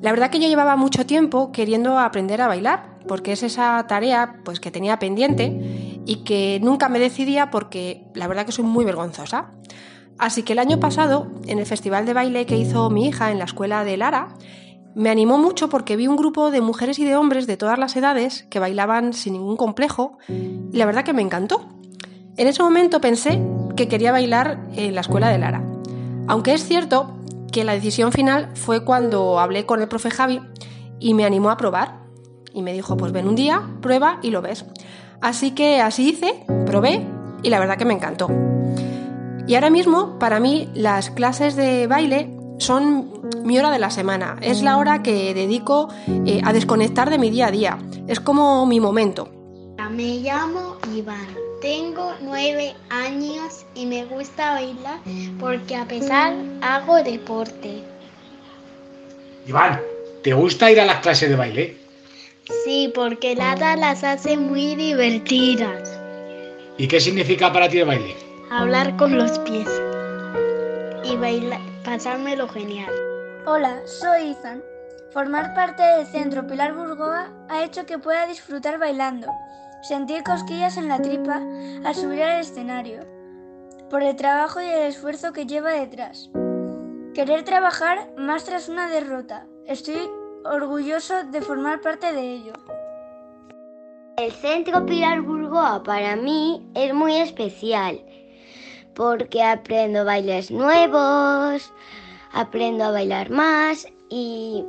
Speaker 38: La verdad que yo llevaba mucho tiempo queriendo aprender a bailar, porque es esa tarea pues que tenía pendiente y que nunca me decidía porque la verdad que soy muy vergonzosa. Así que el año pasado, en el festival de baile que hizo mi hija en la escuela de Lara, me animó mucho porque vi un grupo de mujeres y de hombres de todas las edades que bailaban sin ningún complejo y la verdad que me encantó. En ese momento pensé que quería bailar en la escuela de Lara. Aunque es cierto que la decisión final fue cuando hablé con el profe Javi y me animó a probar. Y me dijo, pues ven un día, prueba y lo ves. Así que así hice, probé y la verdad que me encantó. Y ahora mismo, para mí, las clases de baile son mi hora de la semana, es la hora que dedico a desconectar de mi día a día, es como mi momento.
Speaker 8: Me llamo Iván, Tengo nueve años y me gusta bailar porque a pesar hago deporte.
Speaker 39: Iván, ¿te gusta ir a las clases de baile?
Speaker 8: Sí, porque Lada las hace muy divertidas.
Speaker 39: ¿Y qué significa para ti el baile?
Speaker 8: Hablar con los pies y bailar, pasármelo genial.
Speaker 40: Hola, soy Ethan. Formar parte del centro Pilar Burgoa ha hecho que pueda disfrutar bailando, sentir cosquillas en la tripa al subir al escenario, por el trabajo y el esfuerzo que lleva detrás. Querer trabajar más tras una derrota. Estoy orgulloso de formar parte de ello.
Speaker 41: El Centro Pilar Burgoa para mí es muy especial porque aprendo bailes nuevos, aprendo a bailar más y,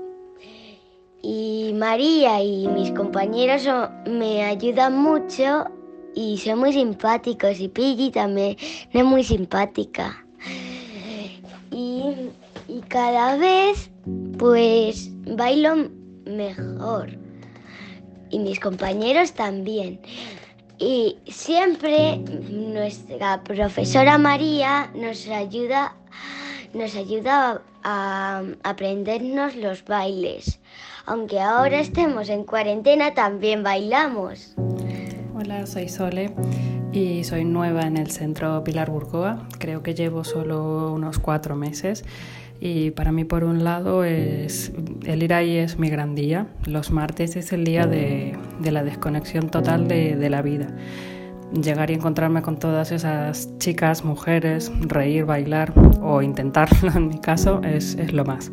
Speaker 41: y María y mis compañeros me ayudan mucho y son muy simpáticos y Piggy también es muy simpática. Y, y cada vez pues bailo mejor y mis compañeros también. Y siempre nuestra profesora María nos ayuda, nos ayuda a aprendernos los bailes. Aunque ahora estemos en cuarentena, también bailamos.
Speaker 10: Hola, soy Sole y soy nueva en el centro Pilar Burgoa. Creo que llevo solo unos cuatro meses y para mí, por un lado, es, el ir ahí es mi gran día. Los martes es el día de, de la desconexión total de, de, la vida. Llegar y encontrarme con todas esas chicas, mujeres, reír, bailar o intentarlo en mi caso es, es lo más.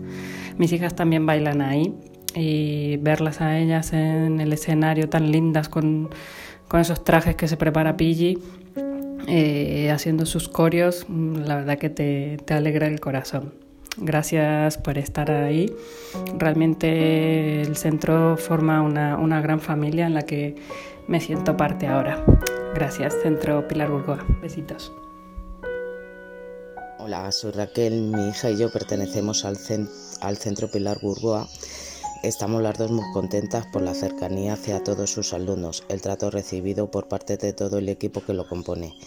Speaker 10: Mis hijas también bailan ahí y verlas a ellas en el escenario tan lindas con, con esos trajes que se prepara Pigi, eh, haciendo sus corios, la verdad que te, te alegra el corazón. Gracias por estar ahí. Realmente el centro forma una, una, gran familia en la que me siento parte ahora. Gracias, Centro Pilar Burgoa. Besitos.
Speaker 42: Hola, soy Raquel. Mi hija y yo pertenecemos al, cent al Centro Pilar Burgoa. Estamos las dos muy contentas por la cercanía hacia todos sus alumnos, el trato recibido por parte de todo el equipo que lo compone.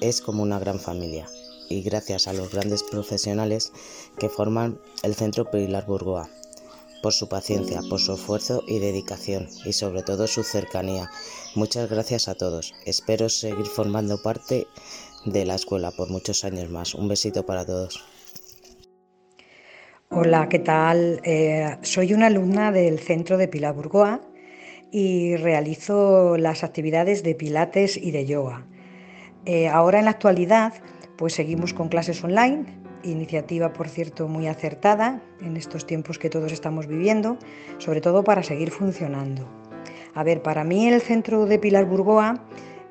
Speaker 42: Es como una gran familia y gracias a los grandes profesionales que forman el Centro Pilar Burgoa, por su paciencia, por su esfuerzo y dedicación y sobre todo su cercanía. Muchas gracias a todos. Espero seguir formando parte de la escuela por muchos años más. Un besito para todos.
Speaker 43: Hola, ¿qué tal? Eh, soy una alumna del Centro de Pilar Burgoa y realizo las actividades de pilates y de yoga. Eh, ahora en la actualidad pues seguimos con clases online, iniciativa por cierto muy acertada en estos tiempos que todos estamos viviendo, sobre todo para seguir funcionando. A ver, para mí el centro de Pilar Burgoa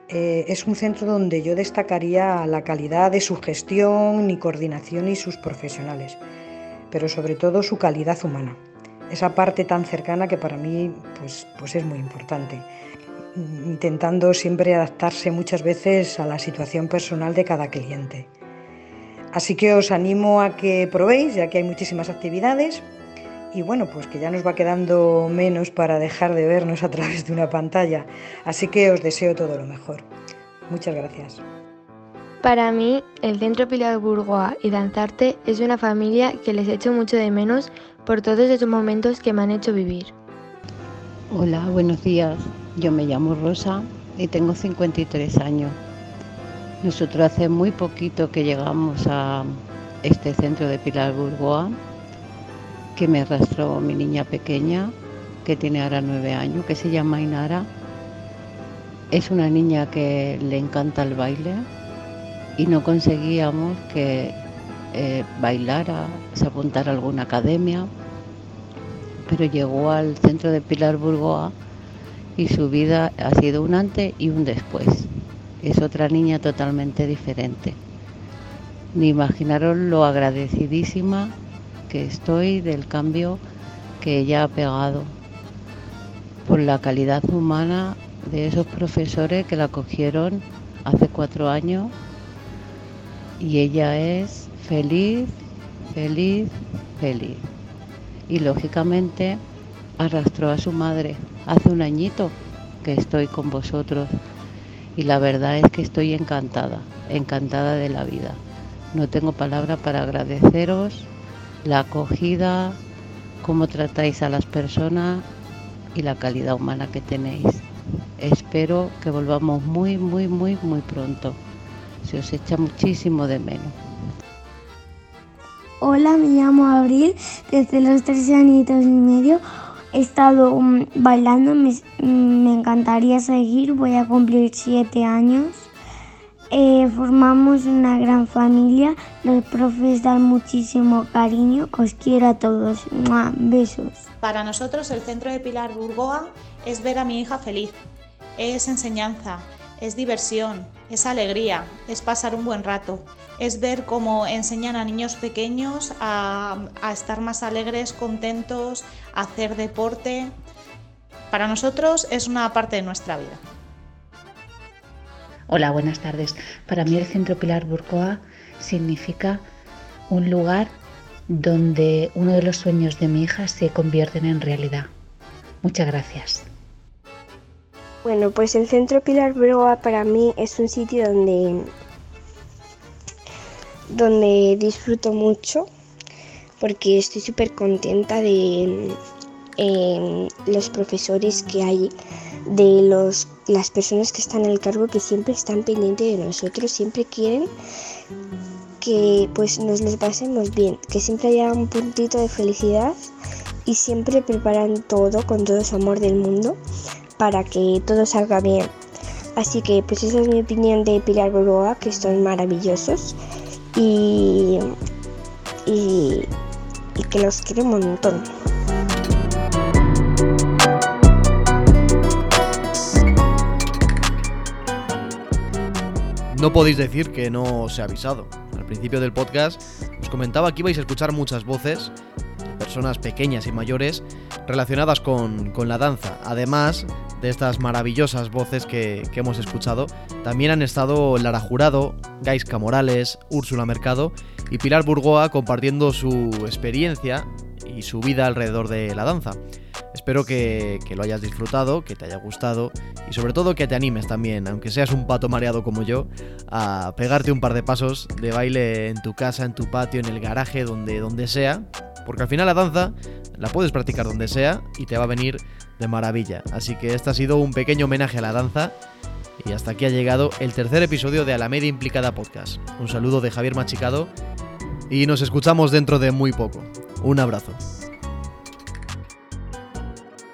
Speaker 43: eh, es un centro donde yo destacaría la calidad de su gestión y coordinación y sus profesionales, pero sobre todo su calidad humana, esa parte tan cercana que para mí pues, pues es muy importante intentando siempre adaptarse muchas veces a la situación personal de cada cliente. Así que os animo a que probéis, ya que hay muchísimas actividades y bueno, pues que ya nos va quedando menos para dejar de vernos a través de una pantalla. Así que os deseo todo lo mejor. Muchas gracias.
Speaker 44: Para mí, el Centro Pilar Burgoa y Danzarte es una familia que les echo mucho de menos por todos esos momentos que me han hecho vivir.
Speaker 5: Hola, buenos días. Yo me llamo Rosa y tengo 53 años. Nosotros hace muy poquito que llegamos a este centro de Pilar Burgoa, que me arrastró mi niña pequeña, que tiene ahora nueve años, que se llama Inara. Es una niña que le encanta el baile y no conseguíamos que eh, bailara, se apuntara a alguna academia, pero llegó al centro de Pilar Burgoa y su vida ha sido un antes y un después. Es otra niña totalmente diferente. Ni imaginaros lo agradecidísima que estoy del cambio que ella ha pegado por la calidad humana de esos profesores que la cogieron hace cuatro años y ella es feliz, feliz, feliz. Y lógicamente arrastró a su madre hace un añito que estoy con vosotros y la verdad es que estoy encantada, encantada de la vida. No tengo palabra para agradeceros la acogida, cómo tratáis a las personas y la calidad humana que tenéis. Espero que volvamos muy, muy, muy, muy pronto. Se os echa muchísimo de menos.
Speaker 41: Hola, me llamo Abril, desde los tres añitos y medio he estado mm, bailando, me, mm, me, encantaría seguir, voy a cumplir siete años. Eh, formamos una gran familia, los profes dan muchísimo cariño, os quiero a todos, besos.
Speaker 45: Para nosotros el centro de Pilar Burgoa es ver a mi hija feliz, es enseñanza, es diversión, es alegría, es pasar un buen rato, es ver cómo enseñan a niños pequeños a, estar más alegres, contentos, a hacer deporte. Para nosotros es una parte de nuestra vida.
Speaker 46: Hola, buenas tardes. Para mí el Centro Pilar Burcoa significa un lugar donde uno de los sueños de mi hija se convierten en realidad. Muchas gracias.
Speaker 47: Bueno, pues el Centro Pilar Burgoa para mí es un sitio donde donde disfruto mucho porque estoy súper contenta de em, los profesores que hay, de los, las personas que están el cargo que siempre están pendientes de nosotros, siempre quieren que pues nos los pasemos bien, que siempre haya un puntito de felicidad y siempre preparan todo con todo su amor del mundo para que todo salga bien. Así que pues esa es mi opinión de Pilar Boroa, que son maravillosos y, y, que los quiero un montón.
Speaker 1: No podéis decir que no os he avisado. Al principio del podcast os comentaba que ibais a escuchar muchas voces personas pequeñas y mayores relacionadas con, con la danza. Además de estas maravillosas voces que, hemos escuchado, también han estado Lara Jurado, Gaisca Morales, Úrsula Mercado y Pilar Burgoa compartiendo su experiencia y su vida alrededor de la danza. Espero que, que, lo hayas disfrutado, que te haya gustado y sobre todo que te animes también, aunque seas un pato mareado como yo, a pegarte un par de pasos de baile en tu casa, en tu patio, en el garaje, donde, donde sea, porque al final la danza la puedes practicar donde sea y te va a venir de maravilla. Así que este ha sido un pequeño homenaje a la danza. Y hasta aquí ha llegado el tercer episodio de Alameda Implicada Podcast. Un saludo de Javier Machicado y nos escuchamos dentro de muy poco. Un abrazo.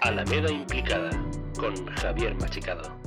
Speaker 39: Alameda Implicada con Javier Machicado.